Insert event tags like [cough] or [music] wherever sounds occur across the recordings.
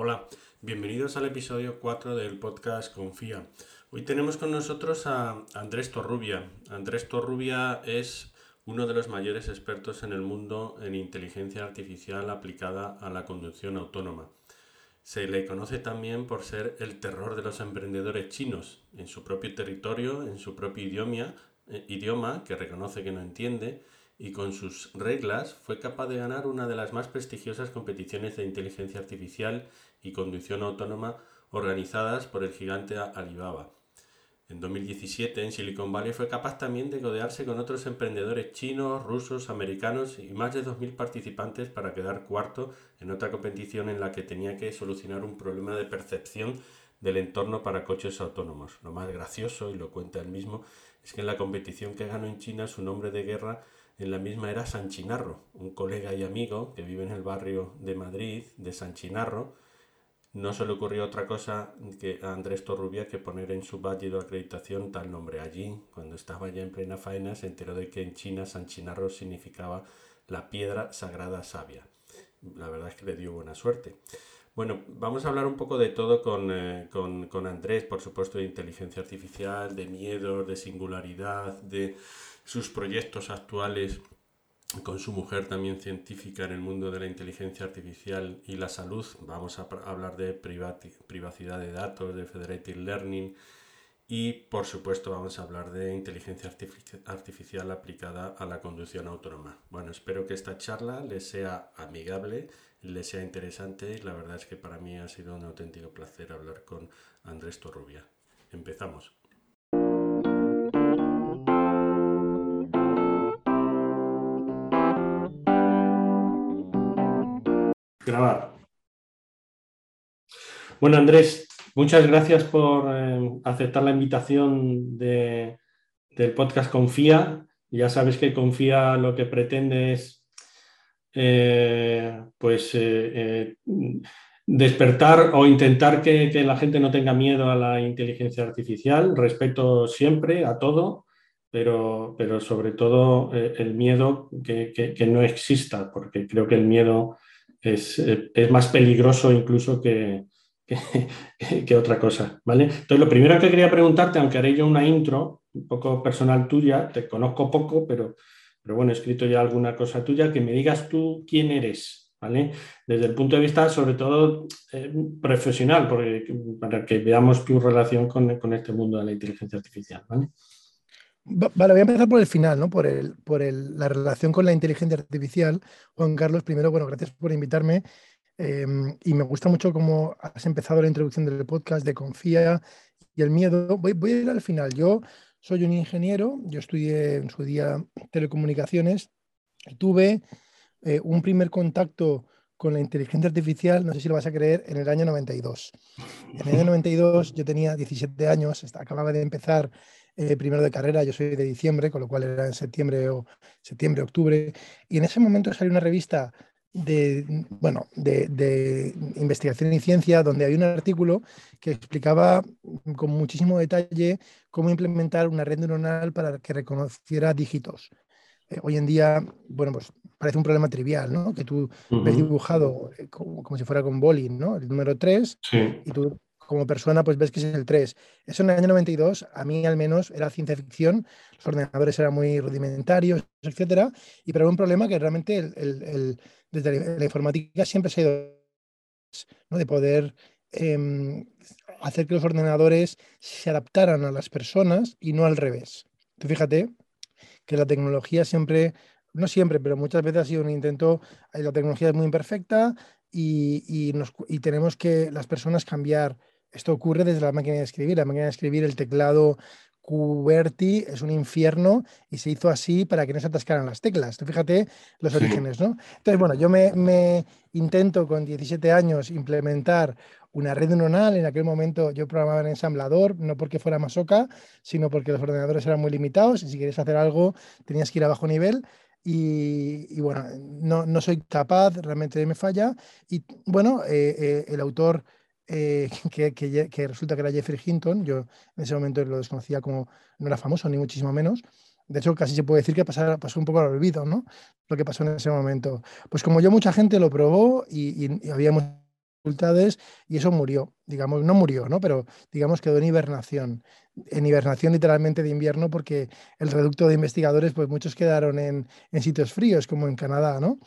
Hola, bienvenidos al episodio 4 del podcast Confía. Hoy tenemos con nosotros a Andrés Torrubia. Andrés Torrubia es uno de los mayores expertos en el mundo en inteligencia artificial aplicada a la conducción autónoma. Se le conoce también por ser el terror de los emprendedores chinos en su propio territorio, en su propio idioma, eh, idioma que reconoce que no entiende y con sus reglas fue capaz de ganar una de las más prestigiosas competiciones de inteligencia artificial y conducción autónoma organizadas por el gigante Alibaba. En 2017 en Silicon Valley fue capaz también de codearse con otros emprendedores chinos, rusos, americanos y más de 2.000 participantes para quedar cuarto en otra competición en la que tenía que solucionar un problema de percepción del entorno para coches autónomos. Lo más gracioso, y lo cuenta él mismo, es que en la competición que ganó en China su nombre de guerra en la misma era San Chinarro, un colega y amigo que vive en el barrio de Madrid, de San Chinarro. No se le ocurrió otra cosa que a Andrés Torrubia que poner en su de acreditación tal nombre. Allí, cuando estaba ya en plena faena, se enteró de que en China San Chinarro significaba la piedra sagrada sabia. La verdad es que le dio buena suerte. Bueno, vamos a hablar un poco de todo con, eh, con, con Andrés, por supuesto, de inteligencia artificial, de miedo, de singularidad, de sus proyectos actuales con su mujer también científica en el mundo de la inteligencia artificial y la salud. Vamos a hablar de privacidad de datos, de federated learning y por supuesto vamos a hablar de inteligencia artificial aplicada a la conducción autónoma. Bueno, espero que esta charla les sea amigable, les sea interesante y la verdad es que para mí ha sido un auténtico placer hablar con Andrés Torrubia. Empezamos. Grabar. Bueno, Andrés, muchas gracias por eh, aceptar la invitación de, del podcast Confía. Ya sabes que Confía lo que pretende es eh, pues eh, despertar o intentar que, la gente no tenga miedo a la inteligencia artificial. Respeto siempre a todo, pero, pero sobre todo el miedo que, que, no exista, porque creo que el miedo es, más peligroso incluso que, [laughs] que, otra cosa, ¿vale? Entonces, lo primero que quería preguntarte, aunque haré yo una intro un poco personal tuya, te conozco poco, pero, pero bueno, he escrito ya alguna cosa tuya, que me digas tú quién eres, ¿vale? Desde el punto de vista, sobre todo, eh, profesional, porque, para que veamos tu relación con, con este mundo de la inteligencia artificial, ¿vale? Vale, voy a empezar por el final, ¿no? Por, el, por la relación con la inteligencia artificial. Juan Carlos, primero, bueno, gracias por invitarme. Em, y me gusta mucho cómo has empezado la introducción del podcast de Confía y el miedo. Voy, voy a ir al final. Yo soy un ingeniero, yo estudié en su día telecomunicaciones. Tuve eh, un primer contacto con la inteligencia artificial, no sé si lo vas a creer, en el año 92. En el año 92 yo tenía 17 años, acababa de empezar eh, primero de carrera, yo soy de diciembre, con lo cual era en septiembre o septiembre, octubre, y en ese momento salió una revista de, bueno, de, investigación y ciencia, donde hay un artículo que explicaba con muchísimo detalle cómo implementar una red neuronal para que reconociera dígitos. Eh, hoy en día, bueno, pues parece un problema trivial, ¿no? Que tú ves dibujado eh, como, si fuera con bowling, ¿no? El número 3, y tú como persona, pues ves que es el 3. Eso en el año 92, a mí al menos, era ciencia ficción, los ordenadores eran muy rudimentarios, etcétera, y pero era un problema que realmente el, desde la informática siempre se ha ido ¿no? de poder em, hacer que los ordenadores se adaptaran a las personas y no al revés. Tú fíjate que la tecnología siempre, no siempre, pero muchas veces ha sido un intento, eh, la tecnología es muy imperfecta y, y, nos, y tenemos que las personas cambiar esto ocurre desde la máquina de escribir. La máquina de escribir, el teclado QWERTY es un infierno y se hizo así para que no se atascaran las teclas. Tú fíjate los orígenes, ¿no? Entonces, bueno, yo me, intento con 17 años implementar una red neuronal. En aquel momento yo programaba en ensamblador, no porque fuera masoca, sino porque los ordenadores eran muy limitados y si quieres hacer algo tenías que ir a bajo nivel. Y, bueno, no, soy capaz, realmente me falla. Y bueno, eh, eh, el autor eh, [laughs] que, resulta que era Jeffrey Hinton. Yo en ese momento lo desconocía como no era famoso, ni muchísimo menos. De hecho, casi se puede decir que pasó un poco al olvido, ¿no? Lo que pasó en ese momento. Pues como yo, mucha gente lo probó y, había mucha dificultades y eso murió, digamos, no murió, ¿no? Pero digamos quedó en hibernación, en hibernación literalmente de invierno porque el reducto de investigadores, pues muchos quedaron en, sitios fríos como en Canadá, ¿no?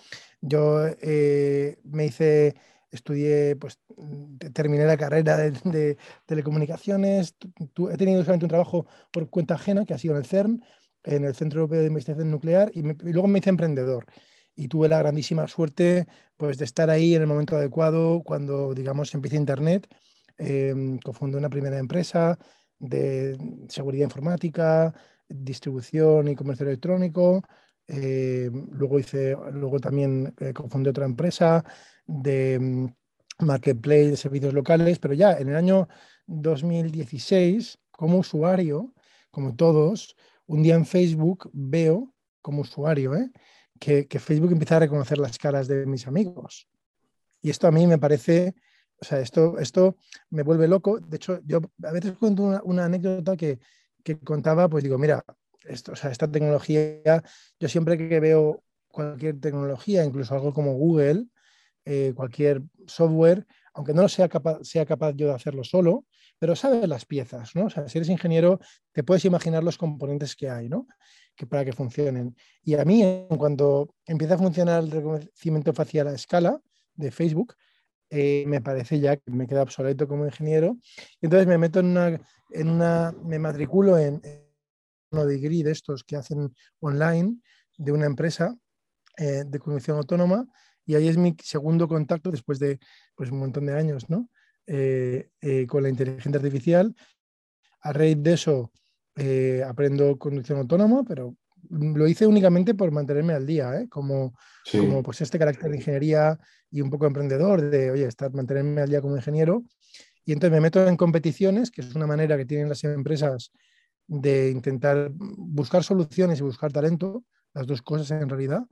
Yo eh, me hice, estudié, pues terminé la carrera de, telecomunicaciones, he tenido solamente un trabajo por cuenta ajena que ha sido en el CERN, en el Centro Europeo de Investigación Nuclear, y, luego me hice emprendedor y tuve la grandísima suerte pues, de estar ahí en el momento adecuado cuando, digamos, empieza Internet. Eh, cofundé una primera empresa de seguridad informática, distribución y comercio electrónico. Eh, luego hice, luego también eh, cofundé otra empresa de mm, marketplace de servicios locales, pero ya en el año 2016, como usuario, como todos, un día en Facebook veo como usuario, ¿eh? que, Facebook empieza a reconocer las caras de mis amigos. Y esto a mí me parece, o sea, esto, esto me vuelve loco. De hecho, yo a veces cuento una, anécdota que, que, contaba, pues digo, mira, esto, o esta tecnología, yo siempre que veo cualquier tecnología, incluso algo como Google, eh, cualquier software, aunque no sea capaz, sea capaz yo de hacerlo solo, pero sabe las piezas, ¿no? O sea, si eres ingeniero, te puedes imaginar los componentes que hay, ¿no? Que para que funcionen. Y a mí, en cuanto empieza a funcionar el reconocimiento facial a escala de Facebook, eh, me parece ya que me queda obsoleto como ingeniero. Entonces me meto en una, en una me matriculo en, de estos que hacen online de una empresa eh, de conducción autónoma y ahí es mi segundo contacto después de pues, un montón de años ¿no? Eh, eh, con la inteligencia artificial. A raíz de eso eh, aprendo conducción autónoma, pero lo hice únicamente por mantenerme al día, como, como pues este carácter de ingeniería y un poco emprendedor, de, oye, estar, mantenerme al día como ingeniero. Y entonces me meto en competiciones, que es una manera que tienen las empresas de intentar buscar soluciones y buscar talento, las dos cosas en realidad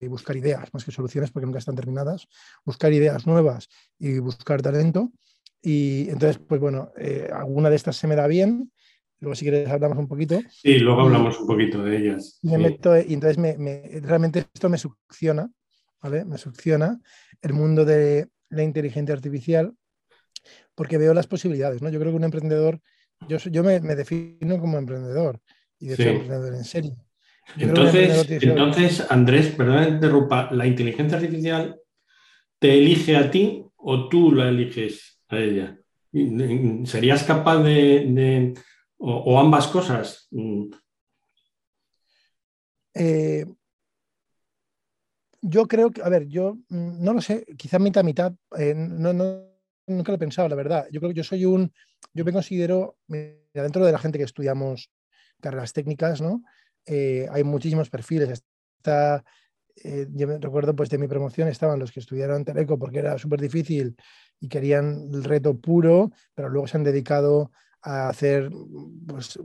y buscar ideas más que soluciones porque nunca están terminadas, buscar ideas nuevas y buscar talento. Y entonces, pues bueno, eh, alguna de estas se me da bien. Luego, si quieres, hablamos un poquito. Sí, luego hablamos un poquito de ellas. Me meto, y entonces me, realmente esto me succiona, ¿vale? Me succiona el mundo de la inteligencia artificial porque veo las posibilidades, ¿no? Yo creo que un emprendedor, yo, yo me, defino como emprendedor y de emprendedor en serie. Entonces, entonces, Andrés, perdón, interrumpa, ¿la inteligencia artificial te elige a ti o tú la eliges a ella? ¿Serías capaz de, o, ambas cosas? Eh, yo creo que, a ver, yo mm, no lo sé, quizás mitad mitad, eh, no, nunca lo he pensado, la verdad. Yo creo que yo soy un, yo me considero, dentro de la gente que estudiamos carreras técnicas, ¿no? Eh, hay muchísimos perfiles. Está, eh, yo recuerdo pues de mi promoción estaban los que estudiaron Teleco porque era súper difícil y querían el reto puro, pero luego se han dedicado a hacer pues,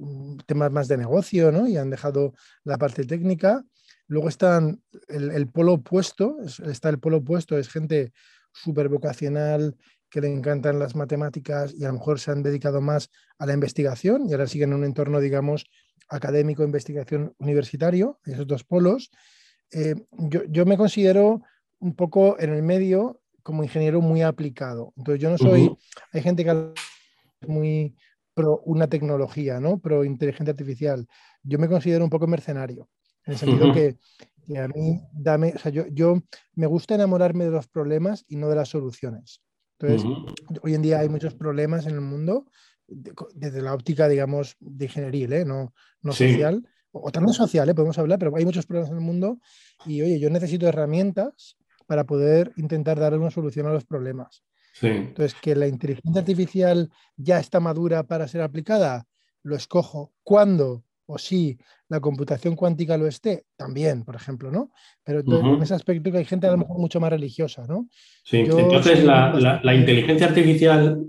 temas más de negocio ¿no? y han dejado la parte técnica. Luego están el, polo opuesto, está el polo opuesto, es gente súper vocacional que le encantan las matemáticas y a lo mejor se han dedicado más a la investigación y ahora siguen en un entorno, digamos, académico, investigación universitario, esos dos polos. Eh, yo, me considero un poco en el medio como ingeniero muy aplicado. Entonces yo no soy, hay gente que es muy pro una tecnología, ¿no? Pro inteligencia artificial. Yo me considero un poco mercenario, en el sentido que, a mí dame, o sea, yo, yo me gusta enamorarme de los problemas y no de las soluciones. Entonces, hoy en día hay muchos problemas en el mundo desde la óptica, digamos, de ingeniería, ¿eh? no, no social, o, también social, ¿eh? podemos hablar, pero hay muchos problemas en el mundo y, oye, yo necesito herramientas para poder intentar dar una solución a los problemas. Entonces, que la inteligencia artificial ya está madura para ser aplicada, lo escojo. ¿Cuándo? O si la computación cuántica lo esté, también, por ejemplo, ¿no? Pero en ese aspecto que hay gente a lo mejor mucho más religiosa, ¿no? Sí, entonces la, la, inteligencia artificial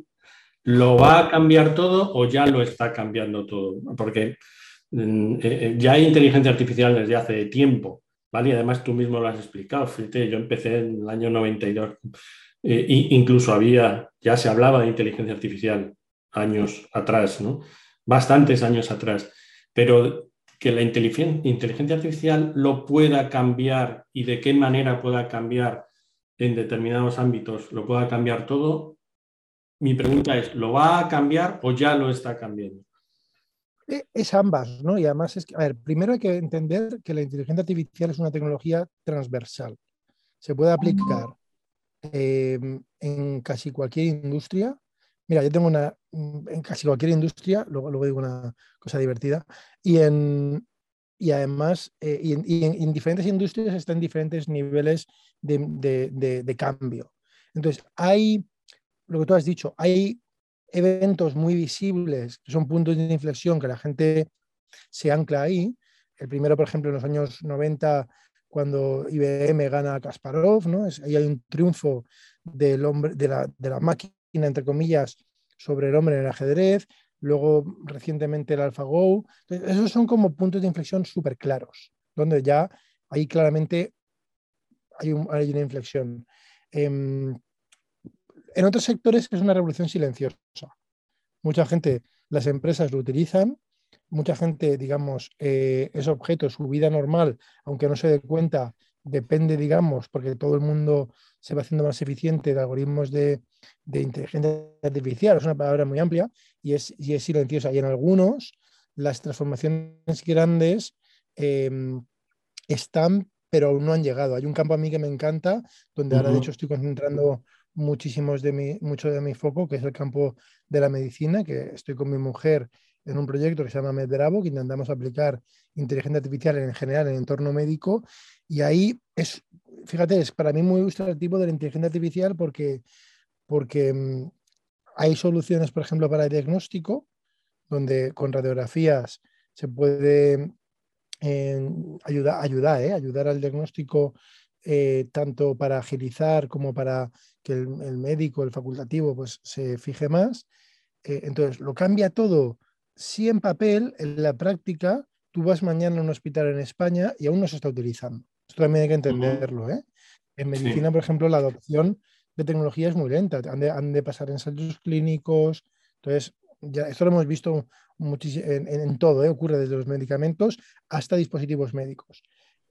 ¿Lo va a cambiar todo o ya lo está cambiando todo? Porque mm, eh, eh, ya hay inteligencia artificial desde hace tiempo, ¿vale? Y además tú mismo lo has explicado, fíjate, yo empecé en el año 92, e incluso había, ya se hablaba de inteligencia artificial años atrás, ¿no? Bastantes años atrás, pero que la inteligencia artificial lo pueda cambiar y de qué manera pueda cambiar en determinados ámbitos lo pueda cambiar todo. Mi pregunta es, ¿lo va a cambiar o ya lo está cambiando? E, es ambas, ¿no? Y además es que, a ver, primero hay que entender que la inteligencia artificial es una tecnología transversal. Se puede aplicar em, en casi cualquier industria. Mira, yo tengo una, mm, en casi cualquier industria, luego, luego digo una cosa divertida, y, en, y además, eh, y, en, diferentes industrias está en diferentes niveles de, cambio. Entonces, hay, lo que tú has dicho, hay eventos muy visibles que son puntos de inflexión que la gente se ancla ahí. El primero, por ejemplo, en los años 90, cuando IBM gana a Kasparov, ¿no? ahí hay un triunfo del hombre, de la, de la máquina, entre comillas, sobre el hombre en el ajedrez luego recientemente el AlphaGo. Esos son como puntos de inflexión súper claros, donde ya ahí claramente hay, una inflexión. Em, en otros sectores es una revolución silenciosa. Mucha gente, las empresas lo utilizan, mucha gente, digamos, eh, es objeto, su vida normal, aunque no se dé cuenta, depende, digamos, porque todo el mundo se va haciendo más eficiente de algoritmos de, inteligencia artificial, es una palabra muy amplia y es, y es silenciosa. Y en algunos, las transformaciones grandes em, están, pero aún no han llegado. Hay un campo a mí que me encanta, donde ahora de hecho estoy concentrando muchísimos de mi, mucho de mi foco, que es el campo de la medicina, que estoy con mi mujer en un proyecto que se llama MedBravo, que intentamos aplicar inteligencia artificial en general en el entorno médico. Y ahí es, fíjate, es para mí muy ilustrativo de la inteligencia artificial porque, porque mm, hay soluciones, por ejemplo, para el diagnóstico, donde con radiografías se puede eh, ayudar, eh, al diagnóstico eh, tanto para agilizar como para que el, médico, el facultativo, pues se fije más. entonces, lo cambia todo. Si en papel, en la práctica, tú vas mañana a un hospital en España y aún no se está utilizando. Esto también hay que entenderlo. ¿eh? En medicina, por ejemplo, la adopción de tecnología es muy lenta. Han de, pasar ensayos clínicos. Entonces, ya, esto lo hemos visto en, en, todo. ¿eh? Ocurre desde los medicamentos hasta dispositivos médicos.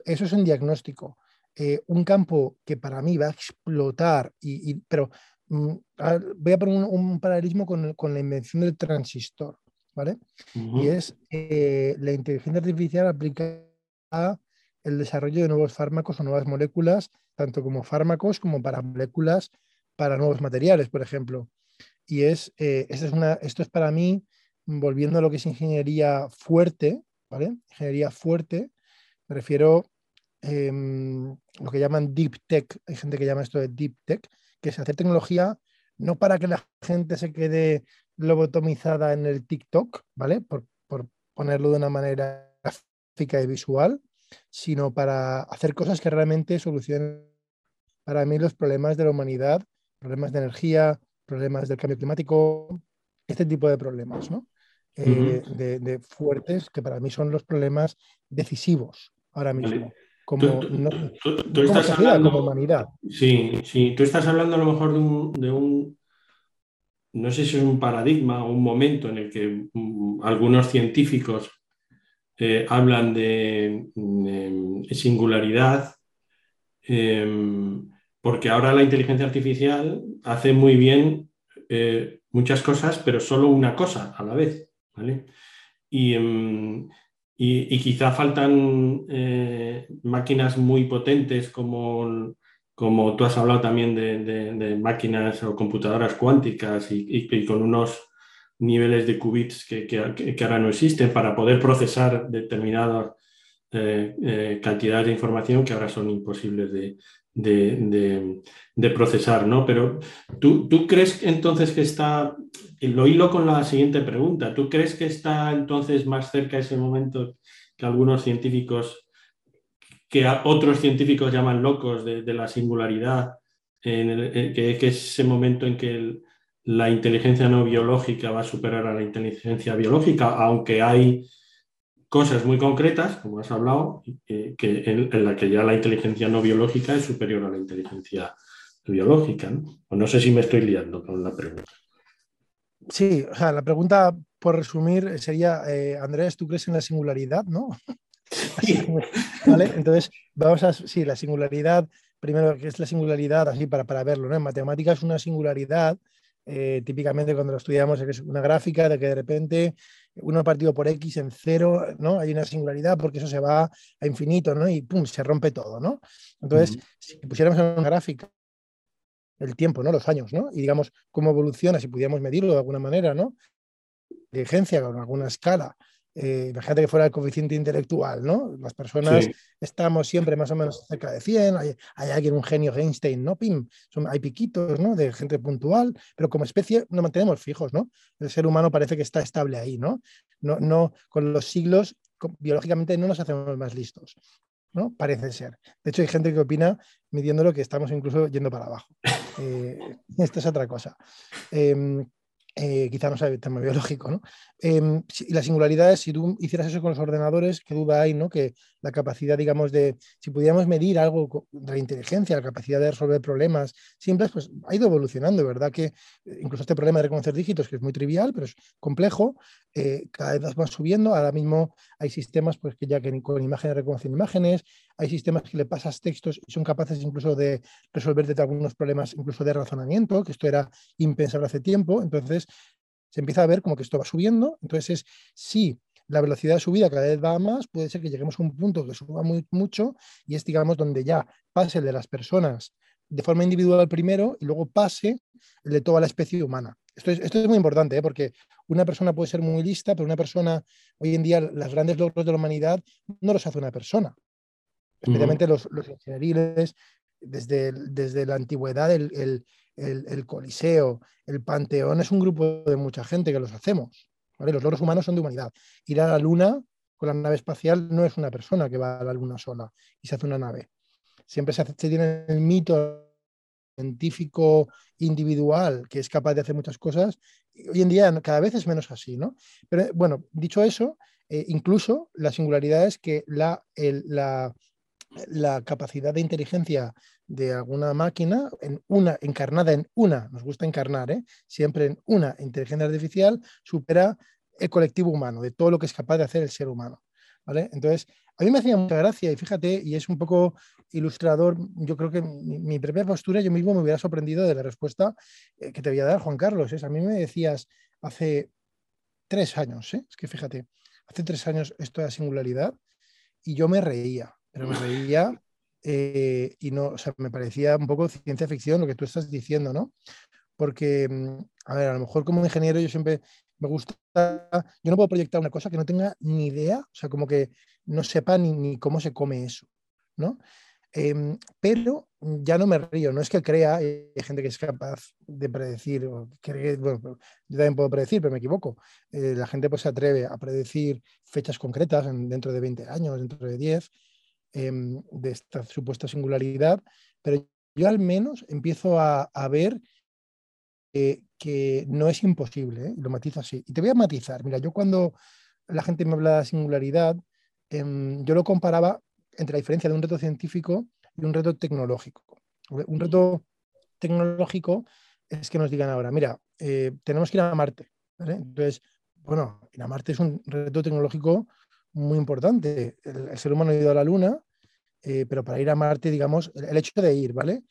Eso es un diagnóstico. Eh, un campo que para mí va a explotar, y, pero mm, voy a poner un, paralelismo con, con, la invención del transistor. ¿Vale? Y es la inteligencia artificial aplicada a el desarrollo de nuevos fármacos o nuevas moléculas, tanto como fármacos como para moléculas para nuevos materiales, por ejemplo. Y es, eh, es una, esto es para mí, volviendo a lo que es ingeniería fuerte, ¿vale? Ingeniería fuerte, me refiero a em, lo que llaman deep tech, hay gente que llama esto de deep tech, que es hacer tecnología no para que la gente se quede lobotomizada en el TikTok, ¿vale? Por, por ponerlo de una manera gráfica y visual, sino para hacer cosas que realmente solucionen para mí los problemas de la humanidad, problemas de energía, problemas del cambio climático, este tipo de problemas, ¿no? Eh, de, fuertes que para mí son los problemas decisivos ahora mismo. Como, tú, estás hablando, como humanidad. Sí, sí, tú estás hablando a lo mejor de un, no sé si es un paradigma o un momento en el que mm, algunos científicos eh, hablan de, singularidad, em, porque ahora la inteligencia artificial hace muy bien eh, muchas cosas, pero solo una cosa a la vez. Em, y, quizá faltan eh, máquinas muy potentes como, como tú has hablado también de, máquinas o computadoras cuánticas y con unos niveles de qubits que, ahora no existen para poder procesar determinadas eh, eh, cantidades de información que ahora son imposibles de, procesar, ¿no? Pero ¿tú, ¿tú, crees entonces que está, lo hilo con la siguiente pregunta, ¿tú crees que está entonces más cerca ese momento que algunos científicos, que otros científicos llaman locos de, la singularidad, en que, que, es ese momento en que el, la inteligencia no biológica va a superar a la inteligencia biológica, aunque hay cosas muy concretas, como has hablado, en, la que ya la inteligencia no biológica es superior a la inteligencia biológica. ¿no? O no sé si me estoy liando con la pregunta. Sí, o sea, la pregunta, por resumir, sería, eh, Andrés, ¿tú crees en la singularidad, no? [laughs] ¿Vale? Entonces, vamos a, sí, la singularidad primero qué es la singularidad, así para, para verlo, ¿no? En matemáticas una singularidad, eh, típicamente cuando lo estudiamos es una gráfica de que de repente uno partido por x en cero, ¿no? Hay una singularidad porque eso se va a infinito, ¿no? Y pum, se rompe todo, ¿no? Entonces, si pusiéramos en una gráfica el tiempo, ¿no? Los años, ¿no? Y digamos cómo evoluciona, si pudiéramos medirlo de alguna manera, ¿no? Inteligencia con alguna escala eh, imagínate que fuera el coeficiente intelectual, ¿no? Las personas estamos siempre más o menos cerca de 100, hay, alguien, un genio Einstein, ¿no? Pim, son, hay piquitos, ¿no? De gente puntual, pero como especie nos mantenemos fijos, ¿no? El ser humano parece que está estable ahí, ¿no? No, no con los siglos, biológicamente no nos hacemos más listos, ¿no? Parece ser. De hecho, hay gente que opina, midiéndolo, que estamos incluso yendo para abajo. Eh, [laughs] esta es otra cosa. Em, eh, quizá no sea el tema biológico, ¿no? Si, la singularidad es, si tú hicieras eso con los ordenadores, qué duda hay, ¿no? Que la capacidad, digamos, de, si pudiéramos medir algo de la inteligencia, la capacidad de resolver problemas simples, pues ha ido evolucionando, ¿verdad? Que eh, incluso este problema de reconocer dígitos, que es muy trivial, pero es complejo, eh, cada vez van subiendo. Ahora mismo hay sistemas pues, que ya que con imágenes reconocen imágenes, hay sistemas que le pasas textos y son capaces incluso de resolver algunos problemas, incluso de razonamiento, que esto era impensable hace tiempo. Entonces, se empieza a ver como que esto va subiendo. Entonces, es si la velocidad de subida cada vez va más, puede ser que lleguemos a un punto que suba muy, mucho y es, digamos, donde ya pase el de las personas de forma individual primero y luego pase el de toda la especie humana. Esto es, esto es muy importante, ¿eh? porque una persona puede ser muy lista, pero una persona, hoy en día, los grandes logros de la humanidad no los hace una persona. Especialmente los, los ingenieriles, desde, desde la antigüedad, el, el, el, Coliseo, el Panteón, es un grupo de mucha gente que los hacemos. Los logros humanos son de humanidad. Ir a la Luna con la nave espacial no es una persona que va a la Luna sola y se hace una nave. Siempre se, se tiene el mito científico individual que es capaz de hacer muchas cosas, hoy en día cada vez es menos así, ¿no? Pero bueno, dicho eso, eh, incluso la singularidad es que la, la, la, capacidad de inteligencia de alguna máquina, en una, encarnada en una, nos gusta encarnar, ¿eh? siempre en una inteligencia artificial, supera el colectivo humano, de todo lo que es capaz de hacer el ser humano. ¿vale? Entonces, a mí me hacía mucha gracia y fíjate, y es un poco ilustrador, yo creo que mi, propia postura, yo mismo me hubiera sorprendido de la respuesta eh, que te voy a dar, Juan Carlos. A mí me decías hace tres años, ¿eh? es que fíjate, hace tres años esto de la singularidad y yo me reía, pero me reía eh, y no, o sea, me parecía un poco ciencia ficción lo que tú estás diciendo, ¿no? Porque, mm, a ver, a lo mejor como ingeniero yo siempre me gusta, yo no puedo proyectar una cosa que no tenga ni idea, o sea, como que no sepa ni, cómo se come eso, ¿no? Em, pero ya no me río, no es que crea, hay gente que es capaz de predecir, bueno, yo también puedo predecir, pero me equivoco. Eh, la gente pues se atreve a predecir fechas concretas dentro de 20 años, dentro de 10, em, de esta supuesta singularidad, pero yo al menos empiezo a, ver que no es imposible, ¿eh? lo matizo así. Y te voy a matizar, mira, yo cuando la gente me habla de singularidad, em, yo lo comparaba entre la diferencia de un reto científico y un reto tecnológico. Un reto tecnológico es que nos digan ahora, mira, eh, tenemos que ir a Marte. Entonces, bueno, ir a Marte es un reto tecnológico muy importante. El, ser humano ha ido a la Luna, eh, pero para ir a Marte, digamos, el, hecho de ir, ¿vale?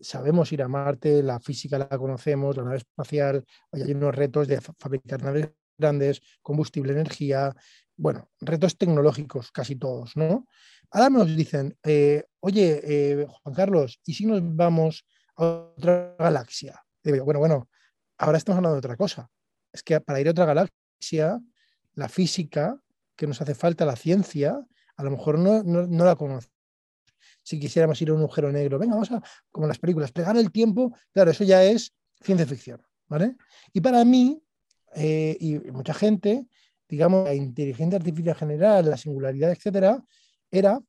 Sabemos ir a Marte, la física la conocemos, la nave espacial, hay unos retos de fabricar naves grandes, combustible, energía, bueno, retos tecnológicos casi todos, ¿no? Ahora nos dicen, eh, oye, eh, Juan Carlos, ¿y si nos vamos a otra galaxia? bueno, bueno, ahora estamos hablando de otra cosa. Es que para ir a otra galaxia, la física que nos hace falta, la ciencia, a lo mejor no, no, la conocemos. Si quisiéramos ir a un agujero negro, venga, vamos a, como las películas, pegar el tiempo, claro, eso ya es ciencia ficción, ¿vale? Y para mí, eh, y mucha gente, digamos, la inteligencia artificial general, la singularidad, etcétera, era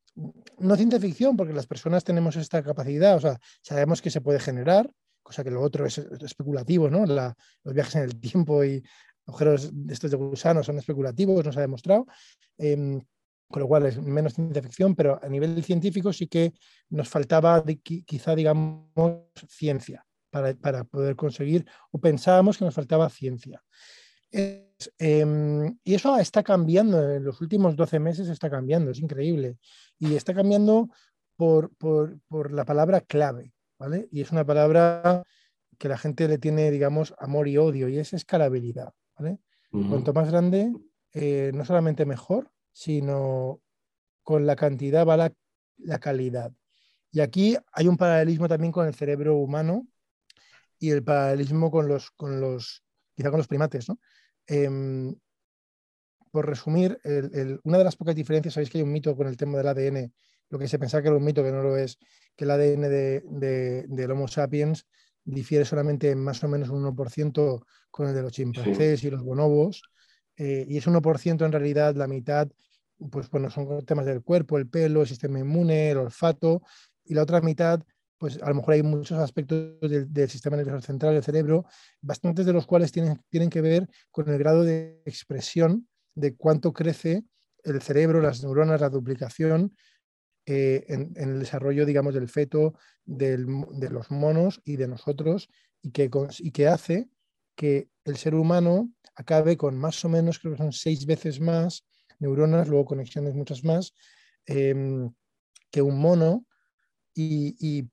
no ciencia ficción, porque las personas tenemos esta capacidad, o sea, sabemos que se puede generar, cosa que lo otro es especulativo, ¿no? los viajes en el tiempo y agujeros estos de gusano son especulativos, no se ha demostrado. Em, con lo cual es menos ciencia ficción, pero a nivel científico sí que nos faltaba quizá, digamos, ciencia para, para, poder conseguir, o pensábamos que nos faltaba ciencia. Em, y eso está cambiando, en los últimos 12 meses está cambiando, es increíble. Y está cambiando por, la palabra clave, ¿vale? Y es una palabra que la gente le tiene, digamos, amor y odio, y es escalabilidad, ¿vale? Cuanto más grande, eh, no solamente mejor, sino con la cantidad va la, calidad. Y aquí hay un paralelismo también con el cerebro humano y el paralelismo con los, con los quizá con los primates, ¿no? Em, por resumir, una de las pocas diferencias, sabéis que hay un mito con el tema del ADN, lo que se pensaba que era un mito, que no lo es, que el ADN de, del Homo sapiens difiere solamente más o menos un 1% con el de los chimpancés y los bonobos, eh, y ese 1% en realidad la mitad, pues bueno, son temas del cuerpo, el pelo, el sistema inmune, el olfato, y la otra mitad pues a lo mejor hay muchos aspectos del, sistema nervioso central del cerebro, bastantes de los cuales tienen, tienen que ver con el grado de expresión de cuánto crece el cerebro, las neuronas, la duplicación eh, en, el desarrollo, digamos, del feto, de los monos y de nosotros, y que, y que hace que el ser humano acabe con más o menos, creo que son seis veces más neuronas, luego conexiones muchas más, em, que un mono, y,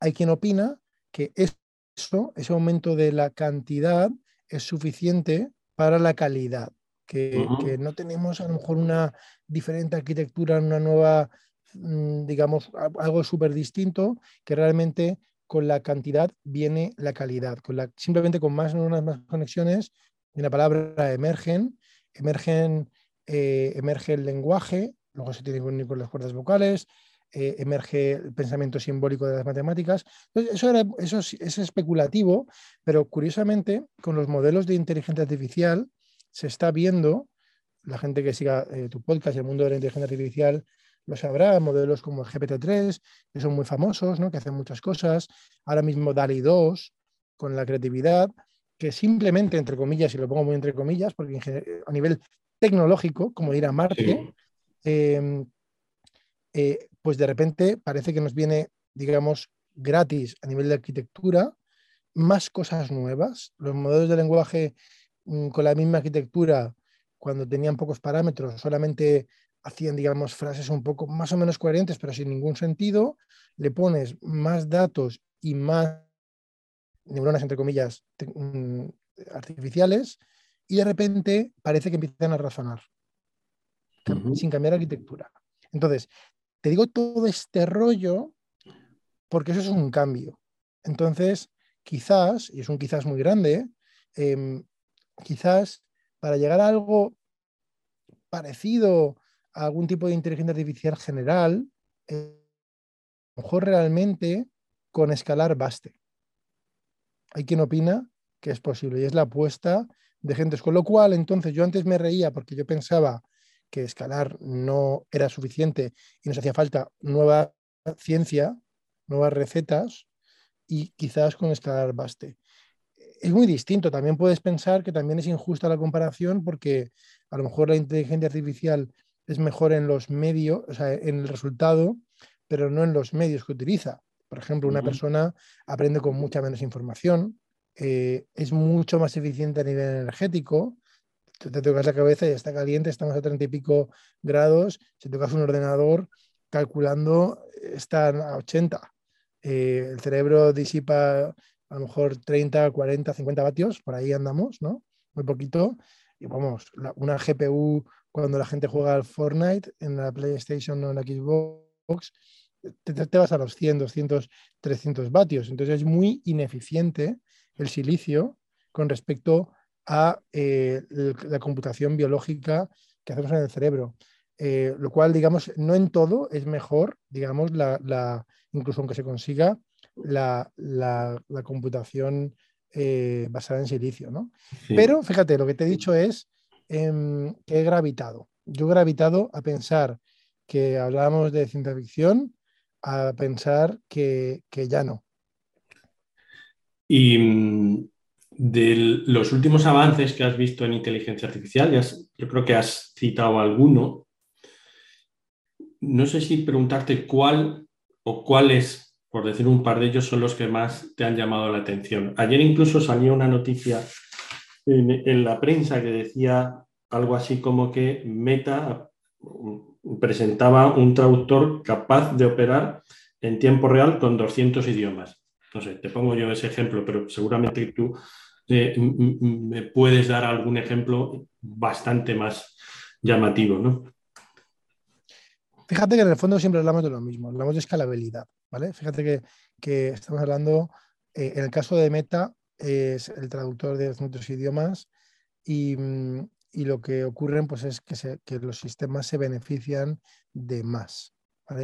hay quien opina que eso, ese aumento de la cantidad es suficiente para la calidad que, no tenemos a lo mejor una diferente arquitectura, una nueva, digamos, algo súper distinto, que realmente con la cantidad viene la calidad. Con la, simplemente con más neuronas, más conexiones, en la palabra emergen, emergen eh, emerge el lenguaje, luego se tiene que unir con las cuerdas vocales, eh, emerge el pensamiento simbólico de las matemáticas. eso, era, eso es, especulativo, pero curiosamente, con los modelos de inteligencia artificial, se está viendo, la gente que siga eh, tu podcast y el mundo de la inteligencia artificial lo sabrá, modelos como el GPT-3, que son muy famosos, ¿no? que hacen muchas cosas, ahora mismo DALI 2, con la creatividad, que simplemente, entre comillas, y lo pongo muy entre comillas, porque a nivel tecnológico, como ir a Marte, em, eh, pues de repente parece que nos viene, digamos, gratis a nivel de arquitectura, más cosas nuevas. Los modelos de lenguaje Mm, con la misma arquitectura, cuando tenían pocos parámetros, solamente hacían, digamos, frases un poco más o menos coherentes, pero sin ningún sentido, le pones más datos y más neuronas, entre comillas, mm, artificiales, y de repente parece que empiezan a razonar, sin cambiar arquitectura. Entonces, te digo todo este rollo porque eso es un cambio. Entonces, quizás, y es un quizás muy grande, em, quizás para llegar a algo parecido algún tipo de inteligencia artificial general, eh, a lo mejor realmente con escalar baste. Hay quien opina que es posible y es la apuesta de gentes. Con lo cual, entonces yo antes me reía porque yo pensaba que escalar no era suficiente y nos hacía falta nueva ciencia, nuevas recetas y quizás con escalar baste es muy distinto. También puedes pensar que también es injusta la comparación porque a lo mejor la inteligencia artificial es mejor en los medios, o sea, en el resultado, pero no en los medios que utiliza. Por ejemplo, una persona aprende con mucha menos información, eh, es mucho más eficiente a nivel energético. Te, tocas la cabeza y está caliente, estamos a treinta y pico grados. Si tocas un ordenador, calculando, están a 80. Eh, el cerebro disipa a lo mejor 30, 40, 50 vatios, por ahí andamos, ¿no? Muy poquito. Y vamos, una GPU cuando la gente juega al Fortnite en la PlayStation o en la Xbox, te, vas a los 100, 200, 300 vatios. Entonces es muy ineficiente el silicio con respecto a eh, la computación biológica que hacemos en el cerebro. Eh, lo cual, digamos, no en todo es mejor, digamos, la, incluso aunque se consiga la, computación eh, basada en silicio. ¿no? Pero fíjate, lo que te he dicho es em, que he gravitado. Yo he gravitado a pensar que hablábamos de ciencia ficción, a pensar que, ya no. Y mm, de los últimos avances que has visto en inteligencia artificial, yo creo que has citado alguno. No sé si preguntarte cuál o cuáles por decir un par de ellos, son los que más te han llamado la atención. Ayer incluso salió una noticia en, la prensa que decía algo así como que Meta, presentaba un traductor capaz de operar en tiempo real con 200 idiomas. No sé, te pongo yo ese ejemplo, pero seguramente tú eh, me puedes dar algún ejemplo bastante más llamativo, ¿no? Fíjate que en el fondo siempre hablamos de lo mismo, hablamos de escalabilidad, ¿vale? Fíjate que, estamos hablando, eh, en el caso de Meta, es el traductor de otros idiomas mm, y, lo que ocurre pues, es que, los sistemas se benefician de más.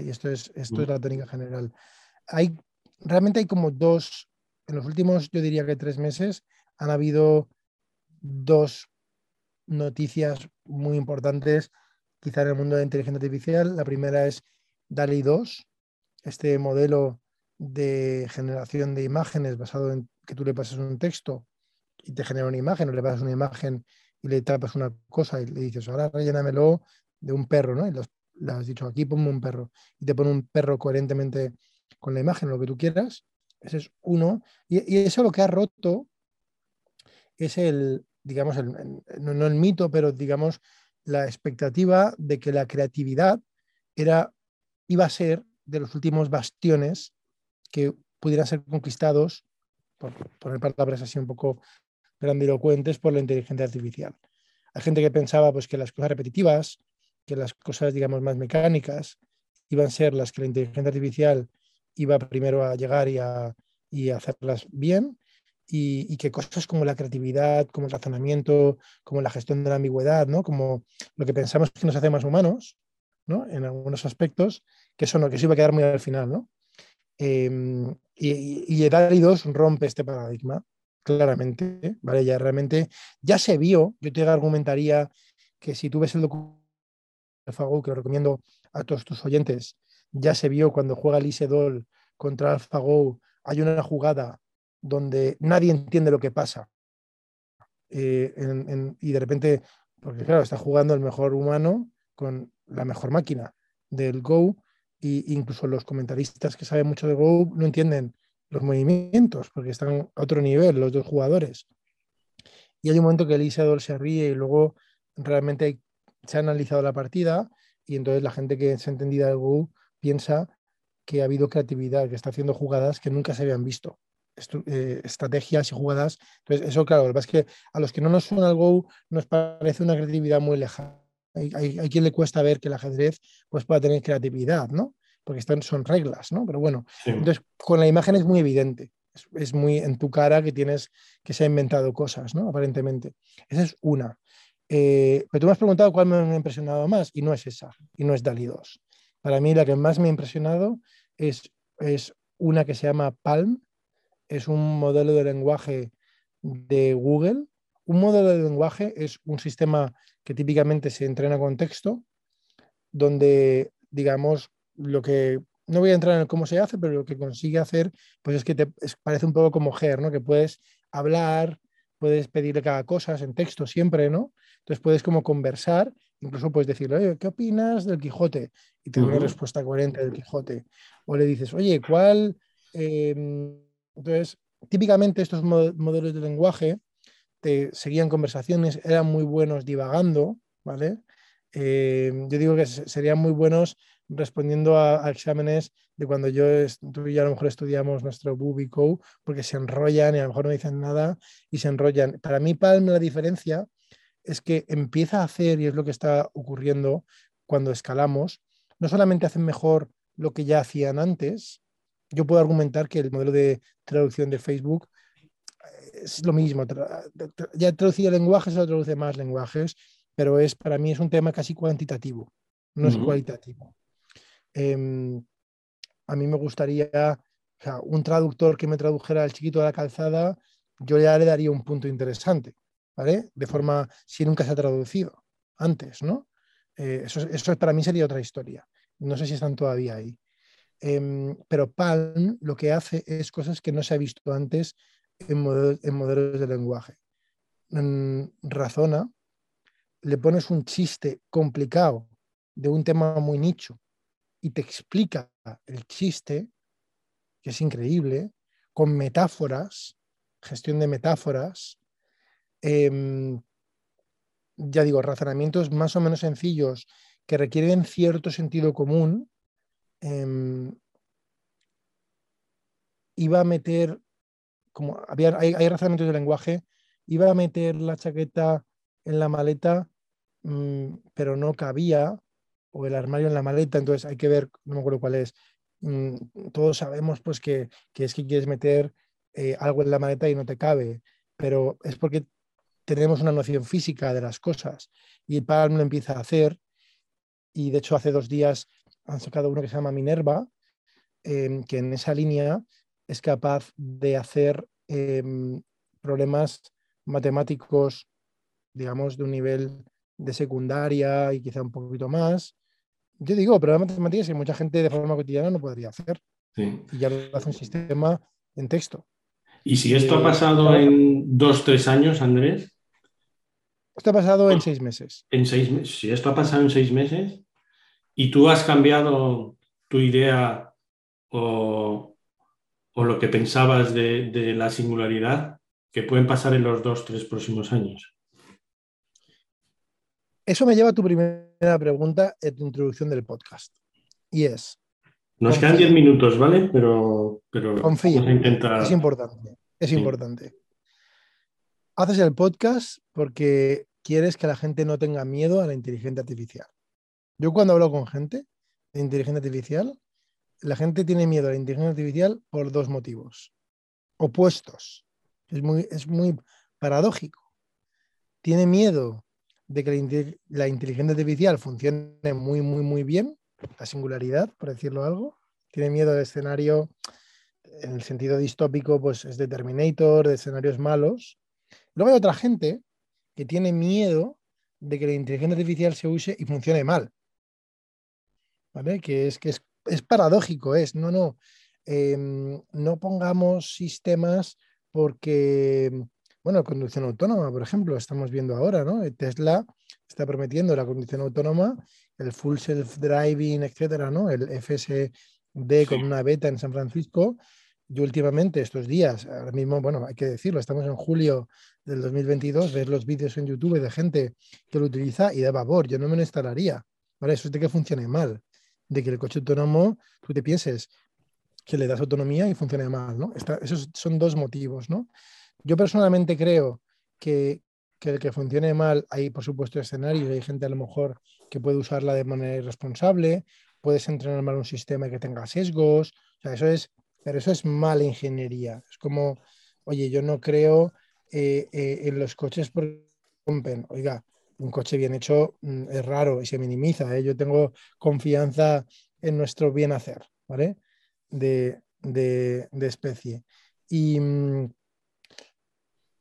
Y esto es, esto es mm. la tónica general. Hay, realmente hay como dos, en los últimos, yo diría que tres meses, han habido dos noticias muy importantes, quizá en el mundo de la inteligencia artificial. La primera es DALI 2, este modelo de generación de imágenes basado en que tú le pasas un texto y te genera una imagen, o le pasas una imagen y le tapas una cosa y le dices, ahora rellénamelo de un perro, ¿no? Y le has dicho, aquí ponme un perro, y te pone un perro coherentemente con la imagen, lo que tú quieras. Ese es uno. Y, eso lo que ha roto es el, digamos, el, no, el mito, pero digamos, la expectativa de que la creatividad era, iba a ser de los últimos bastiones que pudieran ser conquistados, por poner palabras así un poco grandilocuentes, por la inteligencia artificial. Hay gente que pensaba pues, que las cosas repetitivas, que las cosas, digamos, más mecánicas, iban a ser las que la inteligencia artificial iba primero a llegar y a, y hacerlas bien, y, que cosas como la creatividad, como el razonamiento, como la gestión de la ambigüedad, ¿no? como lo que pensamos que nos hace más humanos, ¿no? en algunos aspectos, que eso no, que eso iba a quedar muy al final. ¿no? Em, y, y DALI 2 rompe este paradigma, claramente, ¿vale? Ya realmente, ya se vio, yo te argumentaría que si tú ves el documento de AlphaGo, que lo recomiendo a todos tus oyentes, ya se vio cuando juega Dol contra AlphaGo, hay una jugada donde nadie entiende lo que pasa. Eh, y de repente, porque claro, está jugando el mejor humano con la mejor máquina del Go, e incluso los comentaristas que saben mucho de Go no entienden los movimientos, porque están a otro nivel los dos jugadores. Y hay un momento que el Isador se ríe y luego realmente se ha analizado la partida y entonces la gente que se ha entendido de Go piensa que ha habido creatividad, que está haciendo jugadas que nunca se habían visto. Eh, estrategias y jugadas. Entonces, eso, claro, lo que es que a los que no nos suena el Go nos parece una creatividad muy lejana. Hay, quien le cuesta ver que el ajedrez pues, pueda tener creatividad, ¿no? Porque están, son reglas, ¿no? Pero bueno, entonces con la imagen es muy evidente. Es, muy en tu cara que tienes que se ha inventado cosas, ¿no? Aparentemente. Esa es una. Eh, pero tú me has preguntado cuál me ha impresionado más y no es esa, y no es DALI 2. Para mí la que más me ha impresionado es, es una que se llama Palm, es un modelo de lenguaje de Google. Un modelo de lenguaje es un sistema que típicamente se entrena con texto, donde, digamos, lo que no voy a entrar en cómo se hace, pero lo que consigue hacer, pues es que te parece un poco como GER, ¿no? Que puedes hablar, puedes pedirle cada cosa en texto siempre, ¿no? Entonces puedes como conversar, incluso puedes decirle, oye, ¿qué opinas del Quijote? Y te da una respuesta coherente del Quijote. O le dices, oye, ¿cuál em, entonces, típicamente estos modelos de lenguaje seguían conversaciones, eran muy buenos divagando, ¿vale? Eh, yo digo que serían muy buenos respondiendo a, exámenes de cuando yo, tú y a lo mejor estudiamos nuestro Bubico, porque se enrollan y a lo mejor no dicen nada y se enrollan. Para mí, Palm, la diferencia es que empieza a hacer, y es lo que está ocurriendo cuando escalamos, no solamente hacen mejor lo que ya hacían antes, yo puedo argumentar que el modelo de traducción de Facebook es lo mismo. Ya traducido lenguajes, lo traduce más lenguajes, pero es para mí es un tema casi cuantitativo, no es cualitativo. Em, a mí me gustaría, un traductor que me tradujera el chiquito de la calzada, yo ya le daría un punto interesante, ¿vale? De forma, si nunca se ha traducido antes, ¿no? Eh, eso, eso para mí sería otra historia. No sé si están todavía ahí. Em, pero Palm lo que hace es cosas que no se ha visto antes en modelos, de lenguaje. razona, le pones un chiste complicado de un tema muy nicho y te explica el chiste, que es increíble, con metáforas, gestión de metáforas, em, ya digo, razonamientos más o menos sencillos que requieren cierto sentido común, em, iba a meter, había, hay, hay razonamientos de lenguaje, iba a meter la chaqueta en la maleta, mm, pero no cabía, o el armario en la maleta, entonces hay que ver, no me acuerdo cuál es. Mm, todos sabemos pues que, es que quieres meter eh, algo en la maleta y no te cabe, pero es porque tenemos una noción física de las cosas y Palm lo empieza a hacer y de hecho hace dos días han sacado uno que se llama Minerva, em, que en esa línea es capaz de hacer em, problemas matemáticos, digamos, de un nivel de secundaria y quizá un poquito más. Yo digo, problemas matemáticos que mucha gente de forma cotidiana no podría hacer. Y ya lo hace un sistema en texto. ¿Y si esto ha eh, pasado en dos, tres años, Andrés? Esto ha pasado en seis meses. En seis meses. Si esto ha pasado en seis meses y tú has cambiado tu idea o, lo que pensabas de, la singularidad, que pueden pasar en los dos, tres próximos años. Eso me lleva a tu primera pregunta en tu introducción del podcast. Y es. Nos quedan diez minutos, ¿vale? Pero, pero confía. Es importante. Es importante. Haces el podcast porque quieres que la gente no tenga miedo a la inteligencia artificial. Yo cuando hablo con gente de inteligencia artificial, la gente tiene miedo a la inteligencia artificial por dos motivos opuestos. Es muy, es muy paradójico. Tiene miedo de que la, inteligencia artificial funcione muy, muy, muy bien, la singularidad, por decirlo algo. Tiene miedo del escenario, en el sentido distópico, pues es de Terminator, de escenarios malos. Luego hay otra gente que tiene miedo de que la inteligencia artificial se use y funcione mal. ¿Vale? Que es que es es paradójico, es, no, no, em, no pongamos sistemas porque, bueno, conducción autónoma, por ejemplo, estamos viendo ahora, ¿no? Tesla está prometiendo la conducción autónoma, el full self-driving, etcétera, ¿no? El FSD con una beta en San Francisco. Yo últimamente, estos días, ahora mismo, bueno, hay que decirlo, estamos en julio del 2022, ves los vídeos en YouTube de gente que lo utiliza y da vapor, yo no me lo instalaría, ¿vale? Eso es de que funcione mal de que el coche autónomo, tú te pienses que le das autonomía y funcione mal, ¿no? esos son dos motivos, ¿no? Yo personalmente creo que, el que funcione mal, hay por supuesto escenarios, hay gente a lo mejor que puede usarla de manera irresponsable, puedes entrenar mal un sistema que tenga sesgos, o sea, eso es, pero eso es mala ingeniería. Es como, oye, yo no creo eh, eh, en los coches porque rompen, oiga, un coche bien hecho mm, es raro y se minimiza. ¿eh? Yo tengo confianza en nuestro bien hacer, ¿vale? De, especie. Y, mm,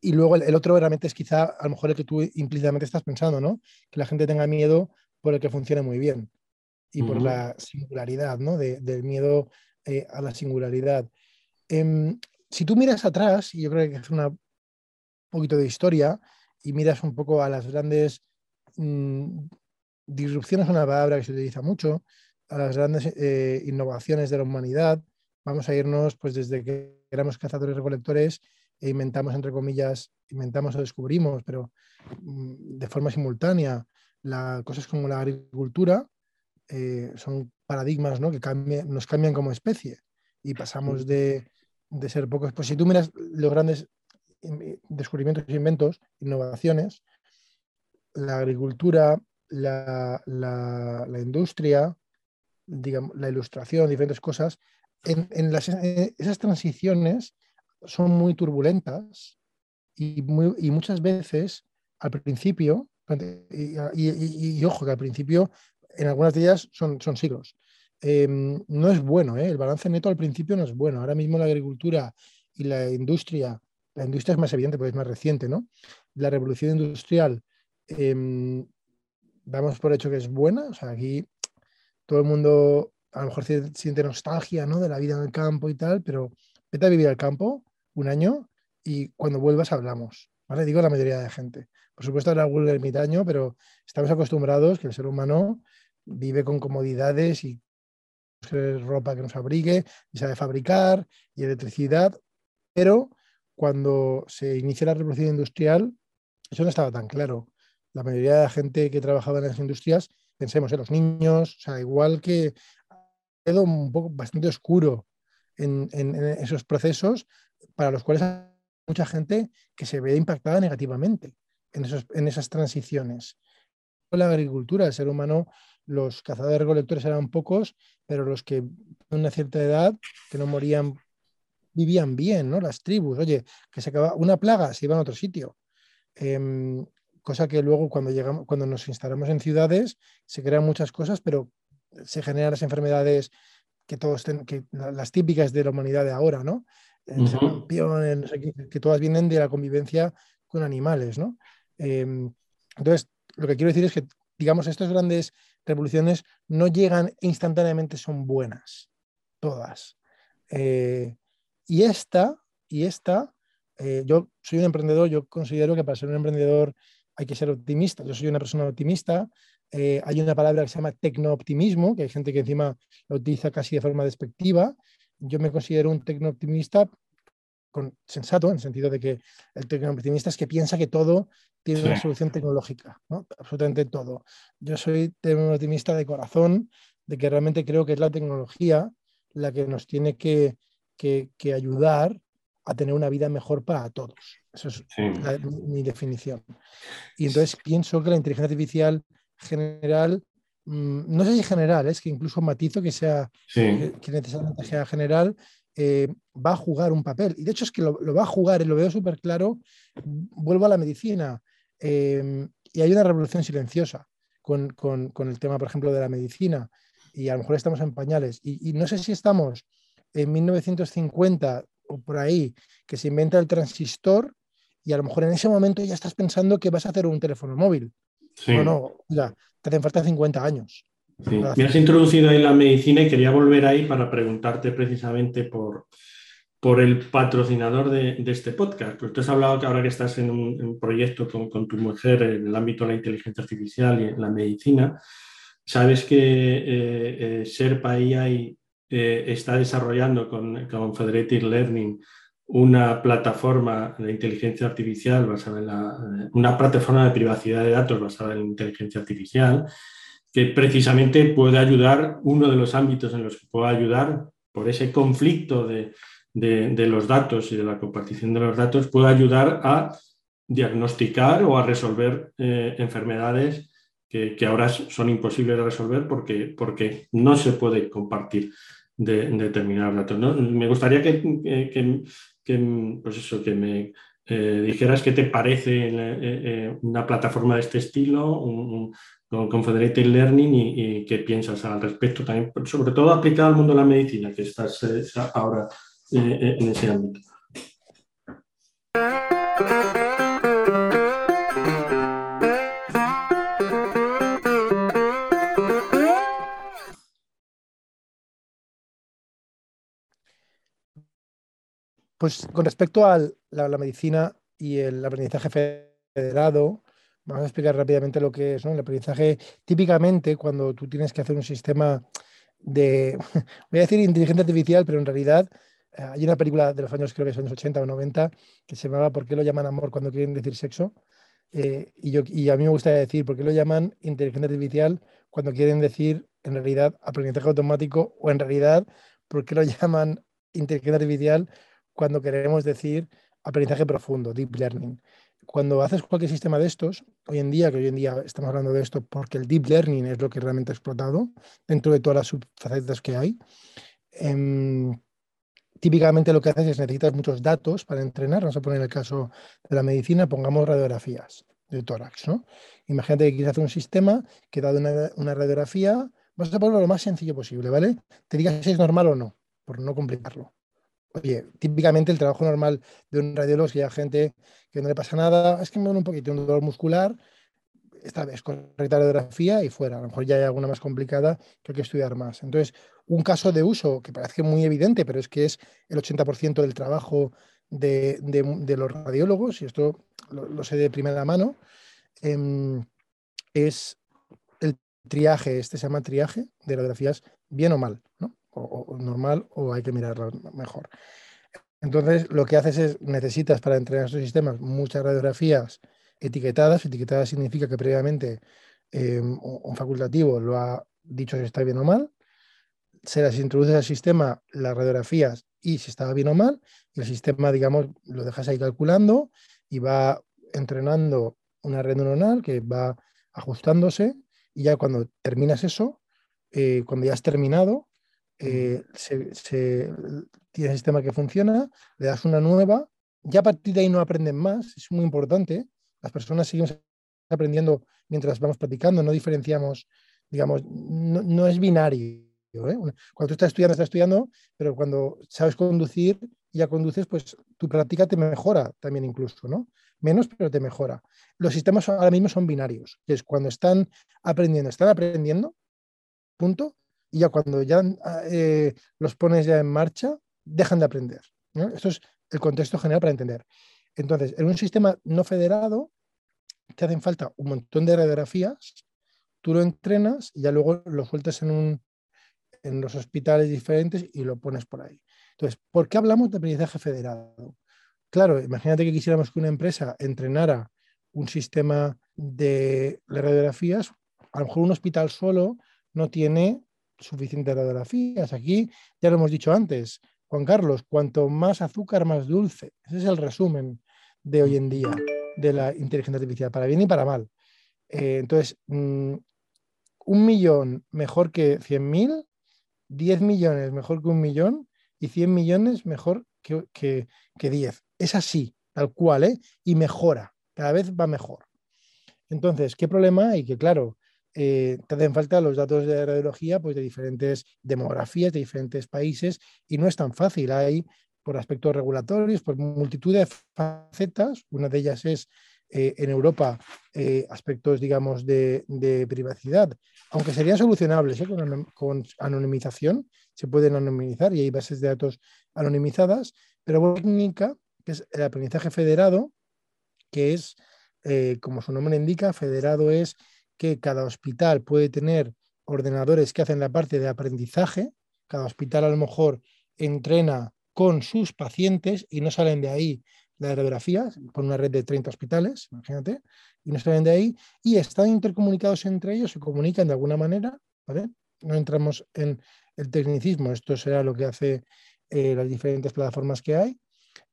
y luego el, otro realmente es quizá a lo mejor el que tú implícitamente estás pensando, ¿no? Que la gente tenga miedo por el que funcione muy bien y por la singularidad, ¿no? del miedo eh, a la singularidad. Em, si tú miras atrás, y yo creo que es un poquito de historia, y miras un poco a las grandes Mm, disrupción es una palabra que se utiliza mucho, a las grandes eh, innovaciones de la humanidad. Vamos a irnos pues desde que éramos cazadores recolectores e inventamos, entre comillas, inventamos o descubrimos, pero mm, de forma simultánea, la, cosas como la agricultura eh, son paradigmas ¿no? que nos cambian como especie y pasamos de, de ser pocos. Pues si tú miras los grandes descubrimientos, inventos, innovaciones, la agricultura, la, industria, digamos, la ilustración, diferentes cosas, en, esas transiciones son muy turbulentas y, muchas veces al principio, y, ojo que al principio en algunas de ellas son, son siglos, em, no es bueno, ¿eh? el balance neto al principio no es bueno. Ahora mismo la agricultura y la industria, la industria es más evidente porque es más reciente, ¿no? La revolución industrial Em, damos por hecho que es buena. O sea, aquí todo el mundo a lo mejor siente nostalgia ¿no? de la vida en el campo y tal, pero vete a vivir al campo un año y cuando vuelvas hablamos. ¿vale? Digo la mayoría de gente. Por supuesto, era algún ermitaño, pero estamos acostumbrados que el ser humano vive con comodidades y ropa que nos abrigue, y sabe fabricar, y electricidad, pero cuando se inicia la revolución industrial, eso no estaba tan claro la mayoría de la gente que trabajaba en las industrias pensemos en los niños, o sea, igual que quedó un poco bastante oscuro en, esos procesos para los cuales hay mucha gente que se ve impactada negativamente en, esos, en esas transiciones. La agricultura, el ser humano, los cazadores recolectores eran pocos, pero los que de una cierta edad, que no morían, vivían bien, ¿no? Las tribus, oye, que se acaba una plaga, se iban a otro sitio. Em, cosa que luego cuando llegamos, cuando nos instalamos en ciudades, se crean muchas cosas, pero se generan las enfermedades que todos que las típicas de la humanidad de ahora, ¿no? que todas vienen de la convivencia con animales, ¿no? Em, entonces, lo que quiero decir es que, digamos, estas grandes revoluciones no llegan instantáneamente, son buenas, todas. Eh, y esta, y esta, eh, yo soy un emprendedor, yo considero que para ser un emprendedor hay que ser optimista. Yo soy una persona optimista. Eh, hay una palabra que se llama tecno-optimismo, que hay gente que encima lo utiliza casi de forma despectiva. Yo me considero un tecno-optimista sensato, en el sentido de que el tecno-optimista es que piensa que todo tiene una solución tecnológica, absolutamente todo. Yo soy tecno-optimista de corazón, de que realmente creo que es la tecnología la que nos tiene que, que, ayudar a tener una vida mejor para todos. Esa es mi, definición. Y entonces pienso que la inteligencia artificial general, mm, no sé si general, es que incluso matizo que sea que, necesariamente sea general, eh, va a jugar un papel. Y de hecho es que lo, va a jugar, y lo veo súper claro. Vuelvo a la medicina. Em, y hay una revolución silenciosa con, el tema, por ejemplo, de la medicina. Y a lo mejor estamos en pañales. Y, y no sé si estamos en 1950 o por ahí, que se inventa el transistor y a lo mejor en ese momento ya estás pensando que vas a hacer un teléfono móvil. No, no, ya, te hacen falta 50 años. Me has introducido ahí la medicina y quería volver ahí para preguntarte precisamente por, por el patrocinador de, este podcast. Tú has hablado que ahora que estás en un, proyecto con, tu mujer en el ámbito de la inteligencia artificial y en la medicina, sabes que eh, eh, Sherpa AI eh, está desarrollando con, Federated Learning una plataforma de inteligencia artificial basada en la, una plataforma de privacidad de datos basada en inteligencia artificial que precisamente puede ayudar, uno de los ámbitos en los que puede ayudar por ese conflicto de, los datos y de la compartición de los datos, puede ayudar a diagnosticar o a resolver eh, enfermedades que, ahora son imposibles de resolver porque, porque no se puede compartir de, determinados datos. Me gustaría que, pues eso, que me eh, dijeras qué te parece eh, una plataforma de este estilo, con Confederated Learning y, qué piensas al respecto también, sobre todo aplicado al mundo de la medicina, que estás eh, ahora eh, en ese ámbito. Pues con respecto a la, medicina y el aprendizaje federado, Vamos a explicar rápidamente lo que es el aprendizaje. Típicamente, cuando tú tienes que hacer un sistema de, [laughs] voy a decir inteligencia artificial, pero en realidad eh, hay una película de los años, creo que son años 80 o 90, que se llamaba ¿Por qué lo llaman amor cuando quieren decir sexo? Eh, y, yo, y a mí me gusta decir ¿por qué lo llaman inteligencia artificial cuando quieren decir en realidad aprendizaje automático o en realidad ¿por qué lo [laughs] llaman inteligencia artificial cuando queremos decir aprendizaje profundo, deep learning? cuando haces cualquier sistema de estos, hoy en día, que hoy en día estamos hablando de esto porque el deep learning es lo que realmente ha explotado dentro de todas las subfacetas que hay, em, típicamente lo que haces es necesitas muchos datos para entrenar. Vamos a poner el caso de la medicina, pongamos radiografías de tórax. ¿no? Imagínate que quieres hacer un sistema que dado una, radiografía, vas a ponerlo lo más sencillo posible, ¿vale? Te digas si es normal o no, por no complicarlo. Oye, típicamente el trabajo normal de un radiólogo es que hay gente que no le pasa nada, es que me duele un poquito, un dolor muscular, esta vez correcta radiografía y fuera. A lo mejor ya hay alguna más complicada que hay que estudiar más. Entonces, un caso de uso que parece muy evidente, pero es que es el 80% del trabajo de, los radiólogos, y esto lo, sé de primera mano, em, es el triaje, este se llama triaje de radiografías bien o mal, o, normal o hay que mirarlo mejor. Entonces, lo que haces es, necesitas para entrenar estos sistemas muchas radiografías etiquetadas. Etiquetadas significa que previamente em, un facultativo lo ha dicho si está bien o mal, se las introduce al sistema las radiografías y si estaba bien o mal, el sistema, digamos, lo dejas ahí calculando y va entrenando una red neuronal que va ajustándose y ya cuando terminas eso, eh, cuando ya has terminado, eh, se, tiene el sistema que funciona, le das una nueva, ya a partir de ahí no aprenden más, es muy importante, las personas seguimos aprendiendo mientras vamos practicando, no diferenciamos, digamos, no, es binario. ¿eh? Cuando tú estás estudiando, estás estudiando, pero cuando sabes conducir y ya conduces, pues tu práctica te mejora también incluso, ¿no? Menos, pero te mejora. Los sistemas ahora mismo son binarios, es cuando están aprendiendo, están aprendiendo, punto, y ya cuando ya eh, los pones ya en marcha, dejan de aprender. Esto es el contexto general para entender. Entonces, en un sistema no federado, te hacen falta un montón de radiografías, tú lo entrenas y ya luego lo sueltas en, un, en los hospitales diferentes y lo pones por ahí. Entonces, ¿por qué hablamos de aprendizaje federado? Claro, imagínate que quisiéramos que una empresa entrenara un sistema de radiografías, a lo mejor un hospital solo no tiene suficientes radiografías. Aquí ya lo hemos dicho antes, Juan Carlos, cuanto más azúcar, más dulce. Ese es el resumen de hoy en día de la inteligencia artificial, para bien y para mal. Eh, entonces, mm, un millón mejor que 100.000, 10 millones mejor que un millón y 100 millones mejor que, que, que 10. Es así, tal cual, ¿eh? y mejora, cada vez va mejor. Entonces, ¿qué problema hay? Que claro, eh, te hacen falta los datos de radiología pues, de diferentes demografías, de diferentes países, y no es tan fácil. Hay por aspectos regulatorios, por multitud de facetas. Una de ellas es eh, en Europa eh, aspectos, digamos, de, privacidad, aunque serían solucionables con, con, anonimización, se pueden anonimizar y hay bases de datos anonimizadas, pero técnica, que es el aprendizaje federado, que es, como su nombre indica, federado es que cada hospital puede tener ordenadores que hacen la parte de aprendizaje. Cada hospital a lo mejor entrena con sus pacientes y no salen de ahí las radiografías, con una red de 30 hospitales, imagínate, y no salen de ahí, y están intercomunicados entre ellos, se comunican de alguna manera, ¿vale? No entramos en el tecnicismo, esto será lo que hace eh, las diferentes plataformas que hay,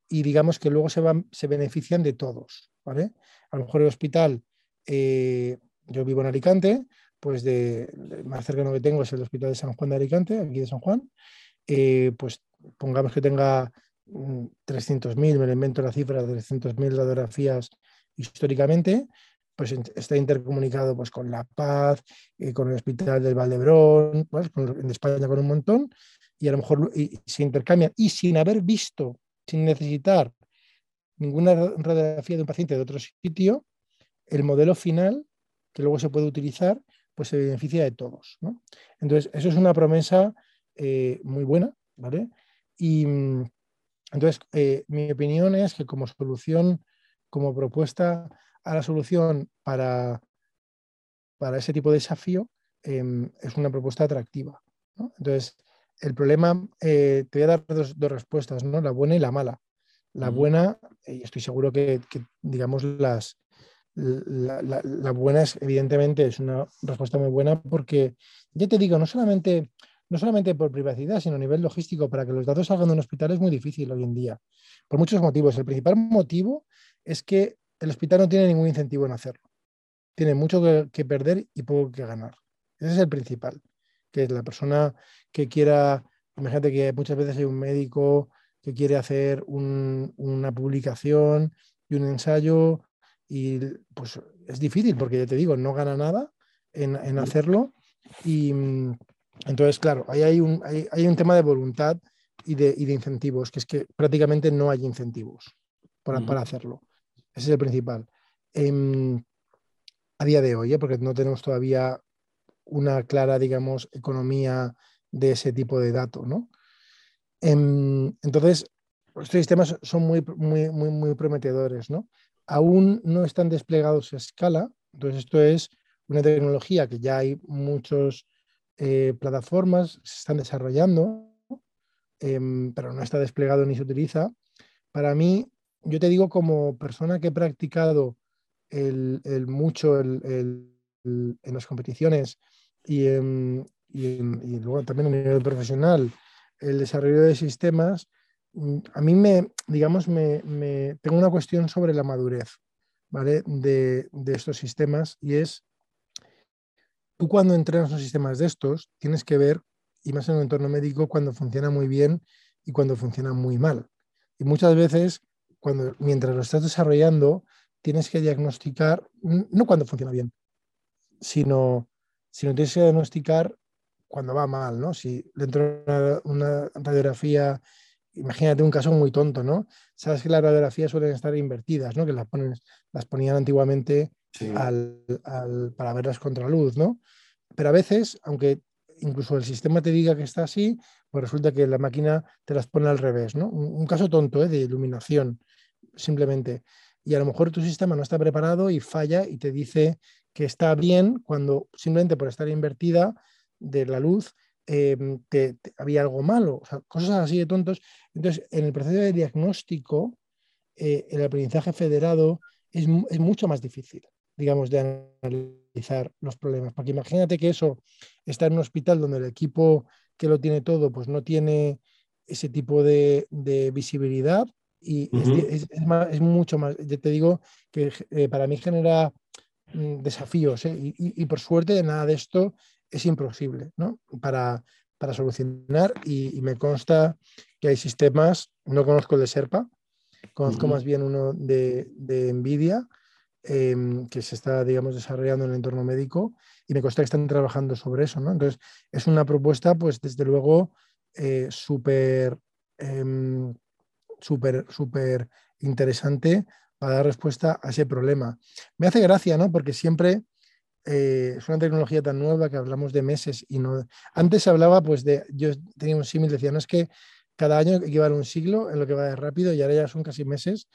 y digamos que luego se, van, se benefician de todos, ¿vale? A lo mejor el hospital eh, yo vivo en Alicante, pues de, más cercano que tengo es el Hospital de San Juan de Alicante, aquí de San Juan, eh, pues pongamos que tenga 300.000, mm, me invento la cifra, 300.000 radiografías históricamente, pues está intercomunicado pues, con La Paz, eh, con el Hospital del Valdebrón, pues, en España con un montón, y a lo mejor se intercambian, y sin haber visto, sin necesitar ninguna radiografía de un paciente de otro sitio, el modelo final que luego se puede utilizar, pues se beneficia de todos. Entonces, eso es una promesa eh, muy buena, ¿vale? Y mm, entonces, eh, mi opinión es que como solución, como propuesta a la solución para, para ese tipo de desafío, em, es una propuesta atractiva. Entonces, el problema, eh, te voy a dar dos, respuestas, ¿no? La buena y la mala. La buena, y estoy seguro que digamos, las, la, buena es, evidentemente, es una respuesta muy buena porque, ya te digo, no solamente, no solamente por privacidad, sino a nivel logístico, para que los datos salgan de un hospital es muy difícil hoy en día, por muchos motivos. El principal motivo es que el hospital no tiene ningún incentivo en hacerlo. Tiene mucho que, perder y poco que ganar. Ese es el principal, que es la persona que quiera, imagínate que muchas veces hay un médico que quiere hacer una publicación y un ensayo y pues es difícil porque ya te digo, no gana nada en, hacerlo. Y mm, entonces, claro, ahí hay un, hay, un tema de voluntad y de, y de, incentivos, que es que prácticamente no hay incentivos para, para hacerlo. Ese es el principal. Em, a día de hoy, ¿eh? porque no tenemos todavía una clara, digamos, economía de ese tipo de datos, ¿no? Em, entonces, estos sistemas son muy, muy, muy, muy prometedores, ¿no? Aún no están desplegados a escala. Entonces, esto es una tecnología que ya hay muchas eh, plataformas, se están desarrollando, em, pero no está desplegado ni se utiliza. Para mí, yo te digo como persona que he practicado el, mucho en las competiciones y, y, luego también a nivel profesional, el desarrollo de sistemas, a mí me, digamos, me, tengo una cuestión sobre la madurez de, estos sistemas y es, tú cuando entrenas los sistemas de estos, tienes que ver, y más en un entorno médico, cuando funciona muy bien y cuando funciona muy mal. Y muchas veces, cuando, mientras lo estás desarrollando, tienes que diagnosticar, no cuando funciona bien, sino, sino tienes que diagnosticar cuando va mal, ¿no? Si dentro de una, radiografía, imagínate un caso muy tonto, ¿no? Sabes que las radiografías suelen estar invertidas, ¿no? Que las, ponen, las ponían antiguamente para verlas contra luz, ¿no? Pero a veces, aunque incluso el sistema te diga que está así, pues resulta que la máquina te las pone al revés, ¿no? Un, caso tonto ¿eh? de iluminación, simplemente. Y a lo mejor tu sistema no está preparado y falla y te dice que está bien cuando simplemente por estar invertida de la luz em, te, había algo malo, o sea, cosas así de tontos. Entonces, en el proceso de diagnóstico, eh, el aprendizaje federado es, es mucho más difícil digamos, de analizar los problemas. Porque imagínate que eso está en un hospital donde el equipo que lo tiene todo, pues no tiene ese tipo de, visibilidad y es, mucho más, yo te digo que eh, para mí genera mm, desafíos ¿eh? y, por suerte nada de esto es imposible ¿no? para, para solucionar y, me consta que hay sistemas, no conozco el de Serpa, conozco más bien uno de, de Nvidia, Em, que se está, digamos, desarrollando en el entorno médico y me consta que están trabajando sobre eso, ¿no? Entonces, es una propuesta, pues, desde luego, eh, súper, em, súper, súper interesante para dar respuesta a ese problema. Me hace gracia, ¿no? Porque siempre eh, es una tecnología tan nueva que hablamos de meses y no... Antes se hablaba, pues, de... Yo tenía un símil, decía, no es que cada año equivale un siglo en lo que va de rápido y ahora ya son casi meses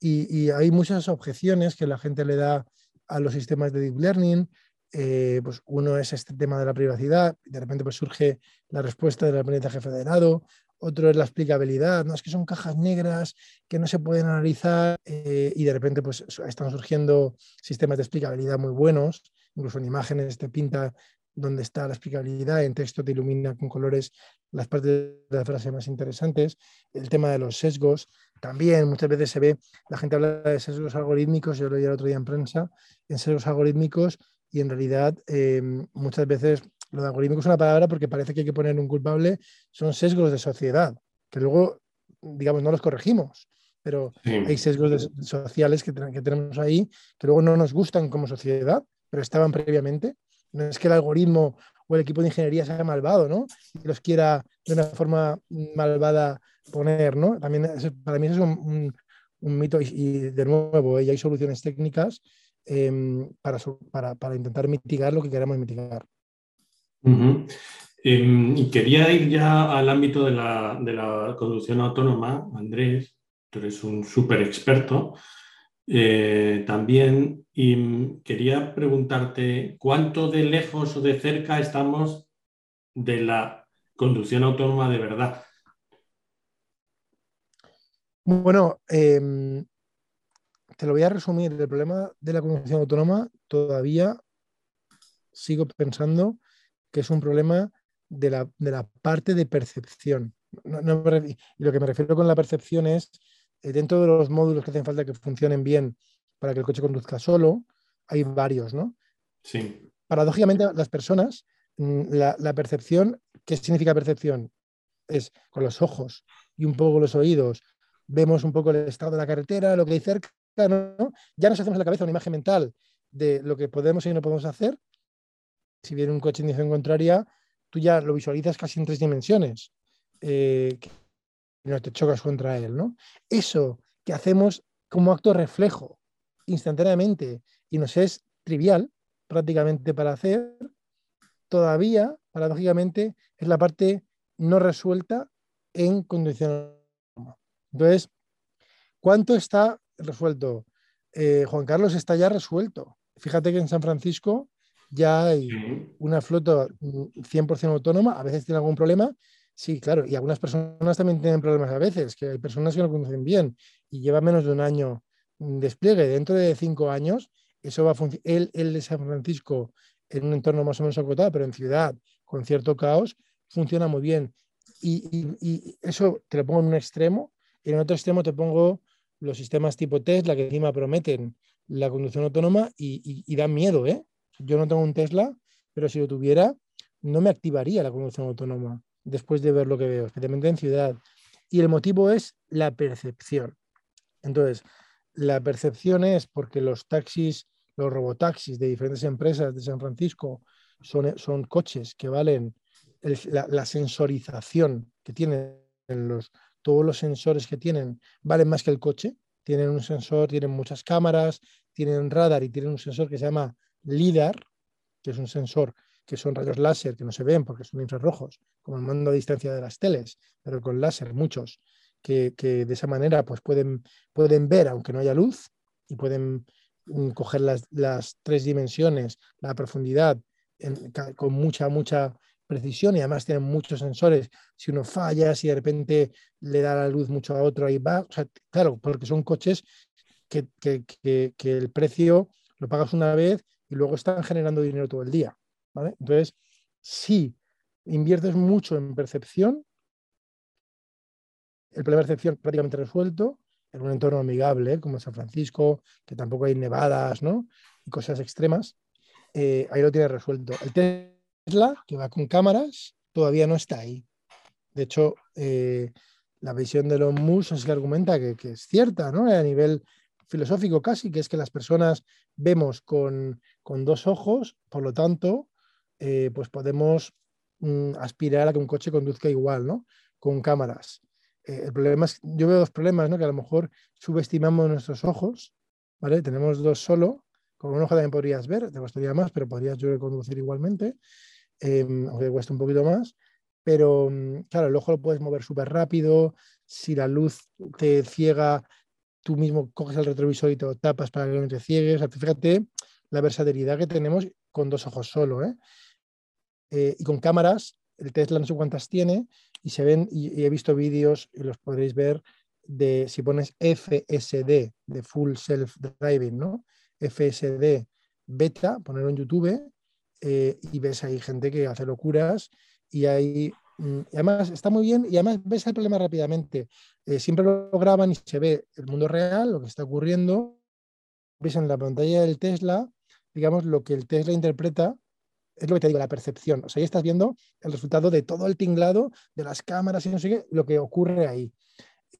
y, hay muchas objeciones que la gente le da a los sistemas de deep learning. Eh, pues uno es este tema de la privacidad, de repente pues surge la respuesta del aprendizaje federado, otro es la explicabilidad, no es que son cajas negras que no se pueden analizar eh, y de repente pues están surgiendo sistemas de explicabilidad muy buenos, incluso en imágenes te pinta dónde está la explicabilidad, en texto te ilumina con colores las partes de la frase más interesantes, el tema de los sesgos, también muchas veces se ve, la gente habla de sesgos algorítmicos, yo lo oí el otro día en prensa, en sesgos algorítmicos y en realidad em, muchas veces lo de algorítmico es una palabra porque parece que hay que poner un culpable, son sesgos de sociedad, que luego, digamos, no los corregimos, pero hay sesgos sociales que, que tenemos ahí que luego no nos gustan como sociedad, pero estaban previamente. No es que el algoritmo o el equipo de ingeniería sea malvado, ¿no? Y los quiera de una forma malvada poner, ¿no? También para mí eso es un, mito y, de nuevo, ¿eh? hay soluciones técnicas em, para, intentar mitigar lo que queramos mitigar. Y quería ir ya al ámbito de la conducción autónoma, Andrés, tú eres un súper experto. Eh, también y quería preguntarte cuánto de lejos o de cerca estamos de la conducción autónoma de verdad. Bueno, em, te lo voy a resumir. El problema de la conducción autónoma todavía sigo pensando que es un problema de la, parte de percepción. y lo que me refiero con la percepción es dentro de los módulos que hacen falta que funcionen bien para que el coche conduzca solo, hay varios, ¿no? Sí. Paradójicamente, las personas, mm, la, percepción, ¿qué significa percepción? Es con los ojos y un poco los oídos. Vemos un poco el estado de la carretera, lo que hay cerca, ¿no? Ya nos hacemos en la cabeza una imagen mental de lo que podemos y no podemos hacer. Si viene un coche en dirección contraria, tú ya lo visualizas casi en tres dimensiones. Eh, no te chocas contra él, ¿no? Eso que hacemos como acto reflejo instantáneamente y nos es trivial prácticamente para hacer, todavía, paradójicamente, es la parte no resuelta en condición. Entonces, ¿cuánto está resuelto? Eh, Juan Carlos está ya resuelto. Fíjate que en San Francisco ya hay una flota 100% autónoma, a veces tiene algún problema, Sí, claro, y algunas personas también tienen problemas a veces, que hay personas que no conocen bien y lleva menos de un año despliegue. Dentro de cinco años, eso va a. Él, él de San Francisco en un entorno más o menos acotado, pero en ciudad con cierto caos, funciona muy bien. Y, eso te lo pongo en un extremo, en otro extremo te pongo los sistemas tipo Tesla que encima prometen la conducción autónoma y, y, dan miedo. ¿eh? Yo no tengo un Tesla, pero si lo tuviera, no me activaría la conducción autónoma después de ver lo que veo, especialmente en ciudad. Y el motivo es la percepción. Entonces, la percepción es porque los taxis, los robotaxis de diferentes empresas de San Francisco son, coches que valen la, sensorización que tienen los, todos los sensores que tienen valen más que el coche. Tienen un sensor, tienen muchas cámaras, tienen radar y tienen un sensor que se llama LIDAR, que es un sensor que son rayos láser que no se ven porque son infrarrojos, como el mando a distancia de las teles, pero con láser muchos, que, de esa manera pues pueden, pueden ver aunque no haya luz y pueden mm, coger las, las tres dimensiones, la profundidad, con mucha, mucha precisión y además tienen muchos sensores. Si uno falla, si de repente le da la luz mucho a otro, ahí va. Claro, porque son coches que, que, que el precio lo pagas una vez y luego están generando dinero todo el día. Entonces, si inviertes mucho en percepción, el problema de percepción prácticamente resuelto, en un entorno amigable ¿eh? como San Francisco, que tampoco hay nevadas ¿no? y cosas extremas, eh, ahí lo tienes resuelto. El Tesla, que va con cámaras, todavía no está ahí. De hecho, eh, la visión de los Musk es que argumenta que, que, es cierta, ¿no? A nivel filosófico casi, que es que las personas vemos con, con dos ojos, por lo tanto, eh, pues podemos mm, aspirar a que un coche conduzca igual, ¿no? Con cámaras. Eh, el problema es, yo veo dos problemas, ¿no? Que a lo mejor subestimamos nuestros ojos, ¿vale? Tenemos dos solo, con un ojo también podrías ver, te costaría más, pero podrías yo conducir igualmente, em, aunque cuesta un poquito más. Pero mm, claro, el ojo lo puedes mover súper rápido, si la luz te ciega, tú mismo coges el retrovisor y te tapas para que no te ciegues. fíjate la versatilidad que tenemos con dos ojos solo, ¿eh? Eh, y con cámaras, el Tesla no sé cuántas tiene, y se ven, y, he visto vídeos, y los podréis ver, de si pones FSD, de Full Self Driving, ¿no? FSD beta, ponerlo en YouTube, eh, y ves ahí gente que hace locuras, y hay mm, además está muy bien y además ves el problema rápidamente. Eh, siempre lo graban y se ve el mundo real, lo que está ocurriendo. Ves en la pantalla del Tesla, digamos, lo que el Tesla interpreta es lo que te digo, la percepción. O sea, ahí estás viendo el resultado de todo el tinglado de las cámaras y no sé qué, lo que ocurre ahí.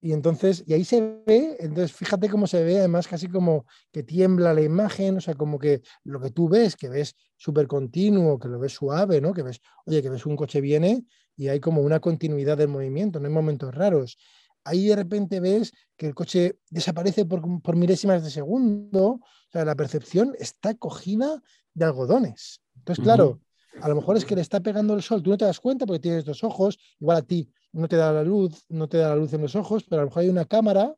Y entonces, y ahí se ve, entonces fíjate cómo se ve, además casi como que tiembla la imagen, o sea, como que lo que tú ves, que ves súper continuo, que lo ves suave, ¿no? Que ves, oye, que ves un coche viene y hay como una continuidad del movimiento, no hay momentos raros. Ahí de repente ves que el coche desaparece por, por milésimas de segundo, o sea, la percepción está cogida de algodones. Entonces, claro, a lo mejor es que le está pegando el sol, tú no te das cuenta porque tienes dos ojos, igual a ti no te da la luz, no te da la luz en los ojos, pero a lo mejor hay una cámara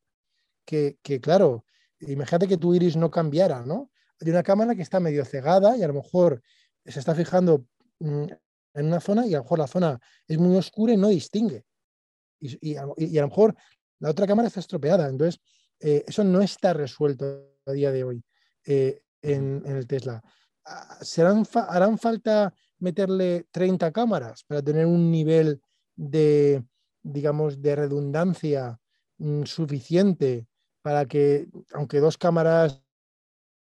que, claro, imagínate que tu iris no cambiara, ¿no? Hay una cámara que está medio cegada y a lo mejor se está fijando mm, en una zona y a lo mejor la zona es muy oscura y no distingue. Y, a, lo mejor la otra cámara está estropeada. Entonces, eh, eso no está resuelto a día de hoy eh, en, el Tesla. ¿Serán, harán falta meterle 30 cámaras para tener un nivel de, digamos, de redundancia mm, suficiente para que, aunque dos cámaras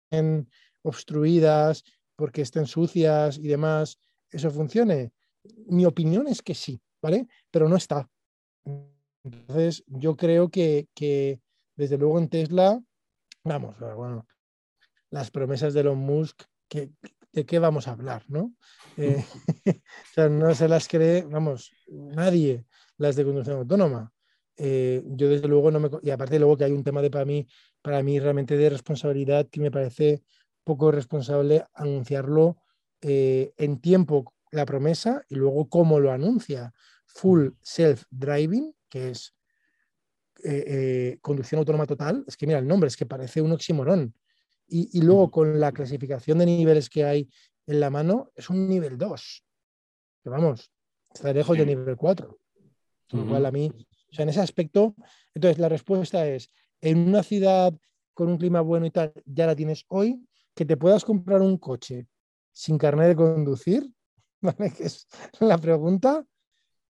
estén obstruidas porque estén sucias y demás, eso funcione? Mi opinión es que sí, ¿vale? Pero no está. Entonces, yo creo que, que desde luego en Tesla, vamos, bueno, las promesas de Elon Musk ¿de qué vamos a hablar? ¿no? Eh, [laughs] o sea, no se las cree, vamos, nadie las de conducción autónoma. Eh, yo desde luego no me... Y aparte luego que hay un tema de para mí, para mí realmente de responsabilidad que me parece poco responsable anunciarlo eh, en tiempo la promesa y luego cómo lo anuncia. Full self-driving, que es conducción autónoma total. Es que mira el nombre, es que parece un oxímoron. Y, luego con la clasificación de niveles que hay en la mano, es un nivel 2. Que vamos, está lejos del nivel 4. Igual a mí, o sea, en ese aspecto, entonces la respuesta es, en una ciudad con un clima bueno y tal, ya la tienes hoy, que te puedas comprar un coche sin carnet de conducir, [laughs] ¿vale? Que es la pregunta.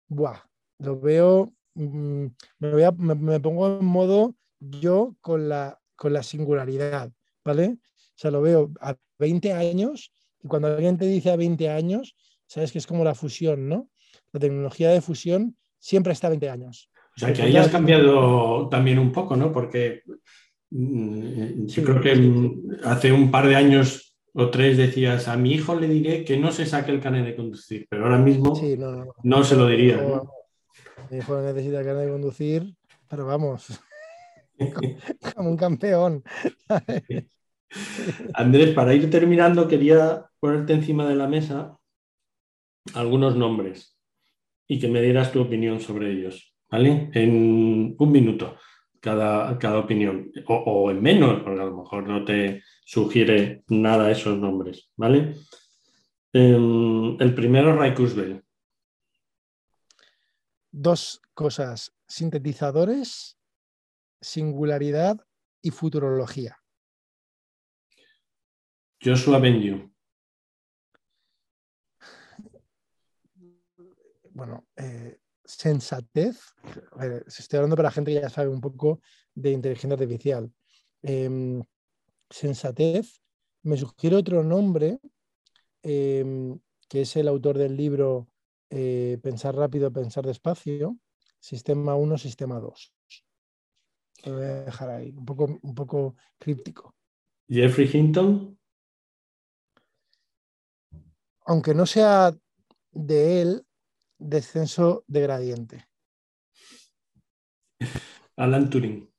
Buah, lo veo, mm, me, voy a- me- me pongo en modo yo con la, con la singularidad, ¿vale? O sea, lo veo a 20 años y cuando alguien te dice a 20 años, sabes que es como la fusión, ¿no? La tecnología de fusión siempre está a 20 años. O sea, que ahí has cambiado también un poco, ¿no? Porque mm, yo Sí, creo que mm, hace un par de años o tres decías, a mi hijo le diré que no se saque el carnet de conducir, pero ahora mismo Sí, no, no, no. no se lo diría. mi hijo necesita carnet de conducir, pero vamos, [laughs] [laughs] como un campeón. Andrés, para ir terminando, quería ponerte encima de la mesa algunos nombres y que me dieras tu opinión sobre ellos, ¿vale? En un minuto cada, cada opinión, o, en menos, porque a lo mejor no te sugiere nada esos nombres, ¿vale? Em, el primero, Ray Kurzweil. Dos cosas, sintetizadores, singularidad y futurología. Joshua Benyu. Bueno, eh, sensatez. A ver, estoy hablando para gente que ya sabe un poco de inteligencia artificial. Em, sensatez. Me sugiere otro nombre, em, que es el autor del libro eh, Pensar rápido, pensar despacio. Sistema 1, sistema 2. Lo voy a dejar ahí, un poco, un poco críptico. Jeffrey Hinton. Aunque no sea de él, descenso de gradiente. Alan Turing.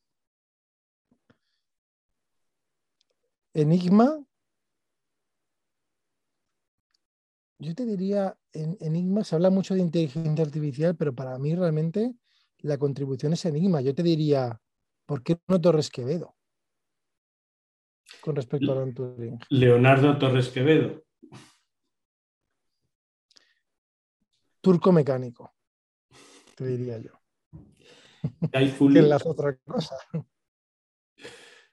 Enigma. Yo te diría, en Enigma se habla mucho de inteligencia artificial, pero para mí realmente la contribución es Enigma. Yo te diría, ¿por qué no Torres Quevedo? Con respecto a Alan Turing. Leonardo Torres Quevedo. Turco mecánico, te diría yo. Kai [laughs] Que Fu enlaza otra cosa.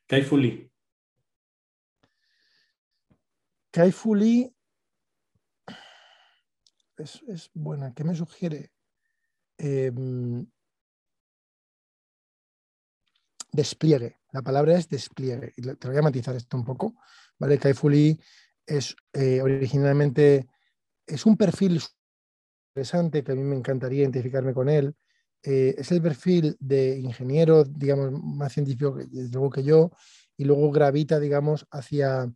Kai Fu Lee. Kai Fu Lee es, es buena. ¿Qué me sugiere? Em, despliegue. La palabra es despliegue. Y te voy a matizar esto un poco. ¿vale? Kai Fu Lee es eh, originalmente es un perfil interesante que a mí me encantaría identificarme con él. Eh, es el perfil de ingeniero, digamos, más científico que, luego que yo, y luego gravita, digamos, hacia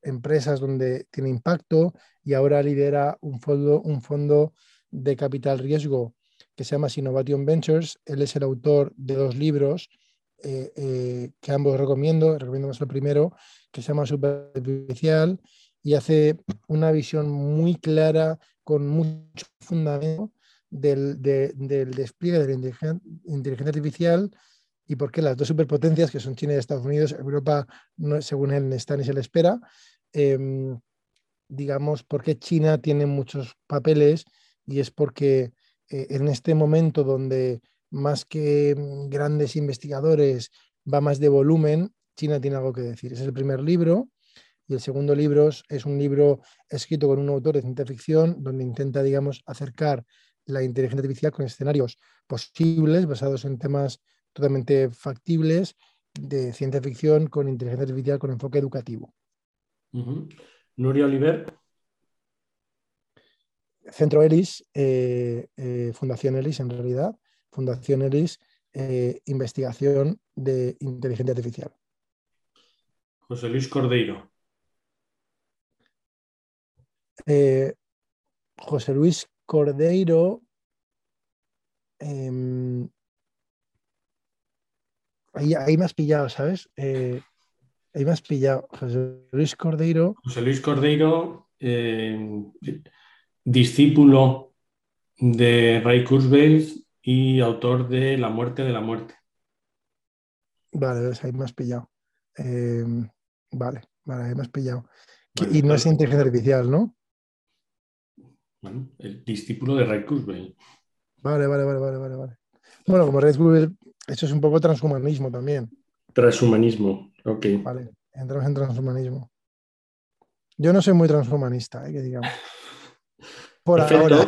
empresas donde tiene impacto y ahora lidera un fondo, un fondo de capital riesgo que se llama Innovation Ventures. Él es el autor de dos libros eh, eh, que ambos recomiendo. Recomiendo más el primero, que se llama Superficial y hace una visión muy clara, con mucho fundamento del, de- del despliegue de la inteligen- inteligencia artificial y por qué las dos superpotencias, que son China y Estados Unidos, Europa, no, según él, está ni se le espera. em, digamos, porque China tiene muchos papeles y es porque eh, en este momento donde más que mm, grandes investigadores va más de volumen, China tiene algo que decir. Ese es el primer libro. Y el segundo libro es- un libro escrito con un autor de ciencia ficción donde intenta, digamos, acercar la inteligencia artificial con escenarios posibles basados en temas totalmente factibles de ciencia ficción con inteligencia artificial con enfoque educativo. Ujú. Nuria Oliver. Centro ELIS, eh, eh, Fundación ELIS en realidad, Fundación ELIS, eh, investigación de inteligencia artificial. José Luis Cordeiro. Eh, José Luis Cordeiro. em, ahí, ahí me has pillado, ¿sabes? Eh, ahí me has pillado. José Luis Cordeiro. José Luis Cordeiro, eh, discípulo de Ray Kurzweil y autor de La muerte de la muerte. Vale, ves, ahí me has pillado. Em, vale, vale, ahí me has pillado. Y no es inteligencia artificial, ¿no? Bueno, el discípulo de Ray Kurzweil. Vale, vale, vale, vale, vale, vale. Bueno, como Red Bull, eso es un poco transhumanismo también. Transhumanismo. Ok. Vale. entramos en transhumanismo. Yo no soy muy transhumanista, ¿eh? que digamos. Por ahora.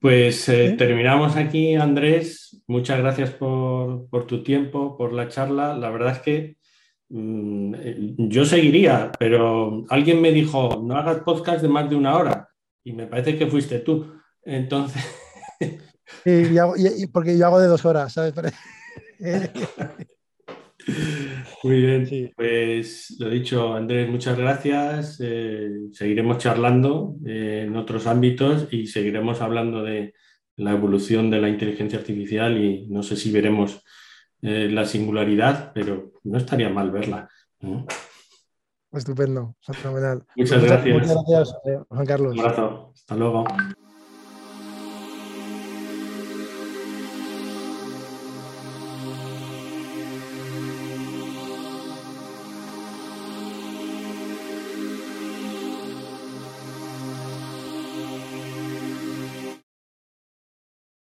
Pues eh, terminamos aquí, Andrés. Muchas gracias por, tu tiempo, por la charla. La verdad es que mm, yo seguiría, pero alguien me dijo, no hagas podcast de más de una hora. Y me parece que fuiste tú. Entonces... y, porque yo hago de dos horas, ¿sabes? [laughs] Muy bien, pues lo dicho, Andrés, muchas gracias. Eh, seguiremos charlando eh, en otros ámbitos y seguiremos hablando de la evolución de la inteligencia artificial y no sé si veremos eh, la singularidad, pero no estaría mal verla. Estupendo, fenomenal. Muchas gracias. Muchas gracias, Juan Carlos. Un abrazo. Hasta luego.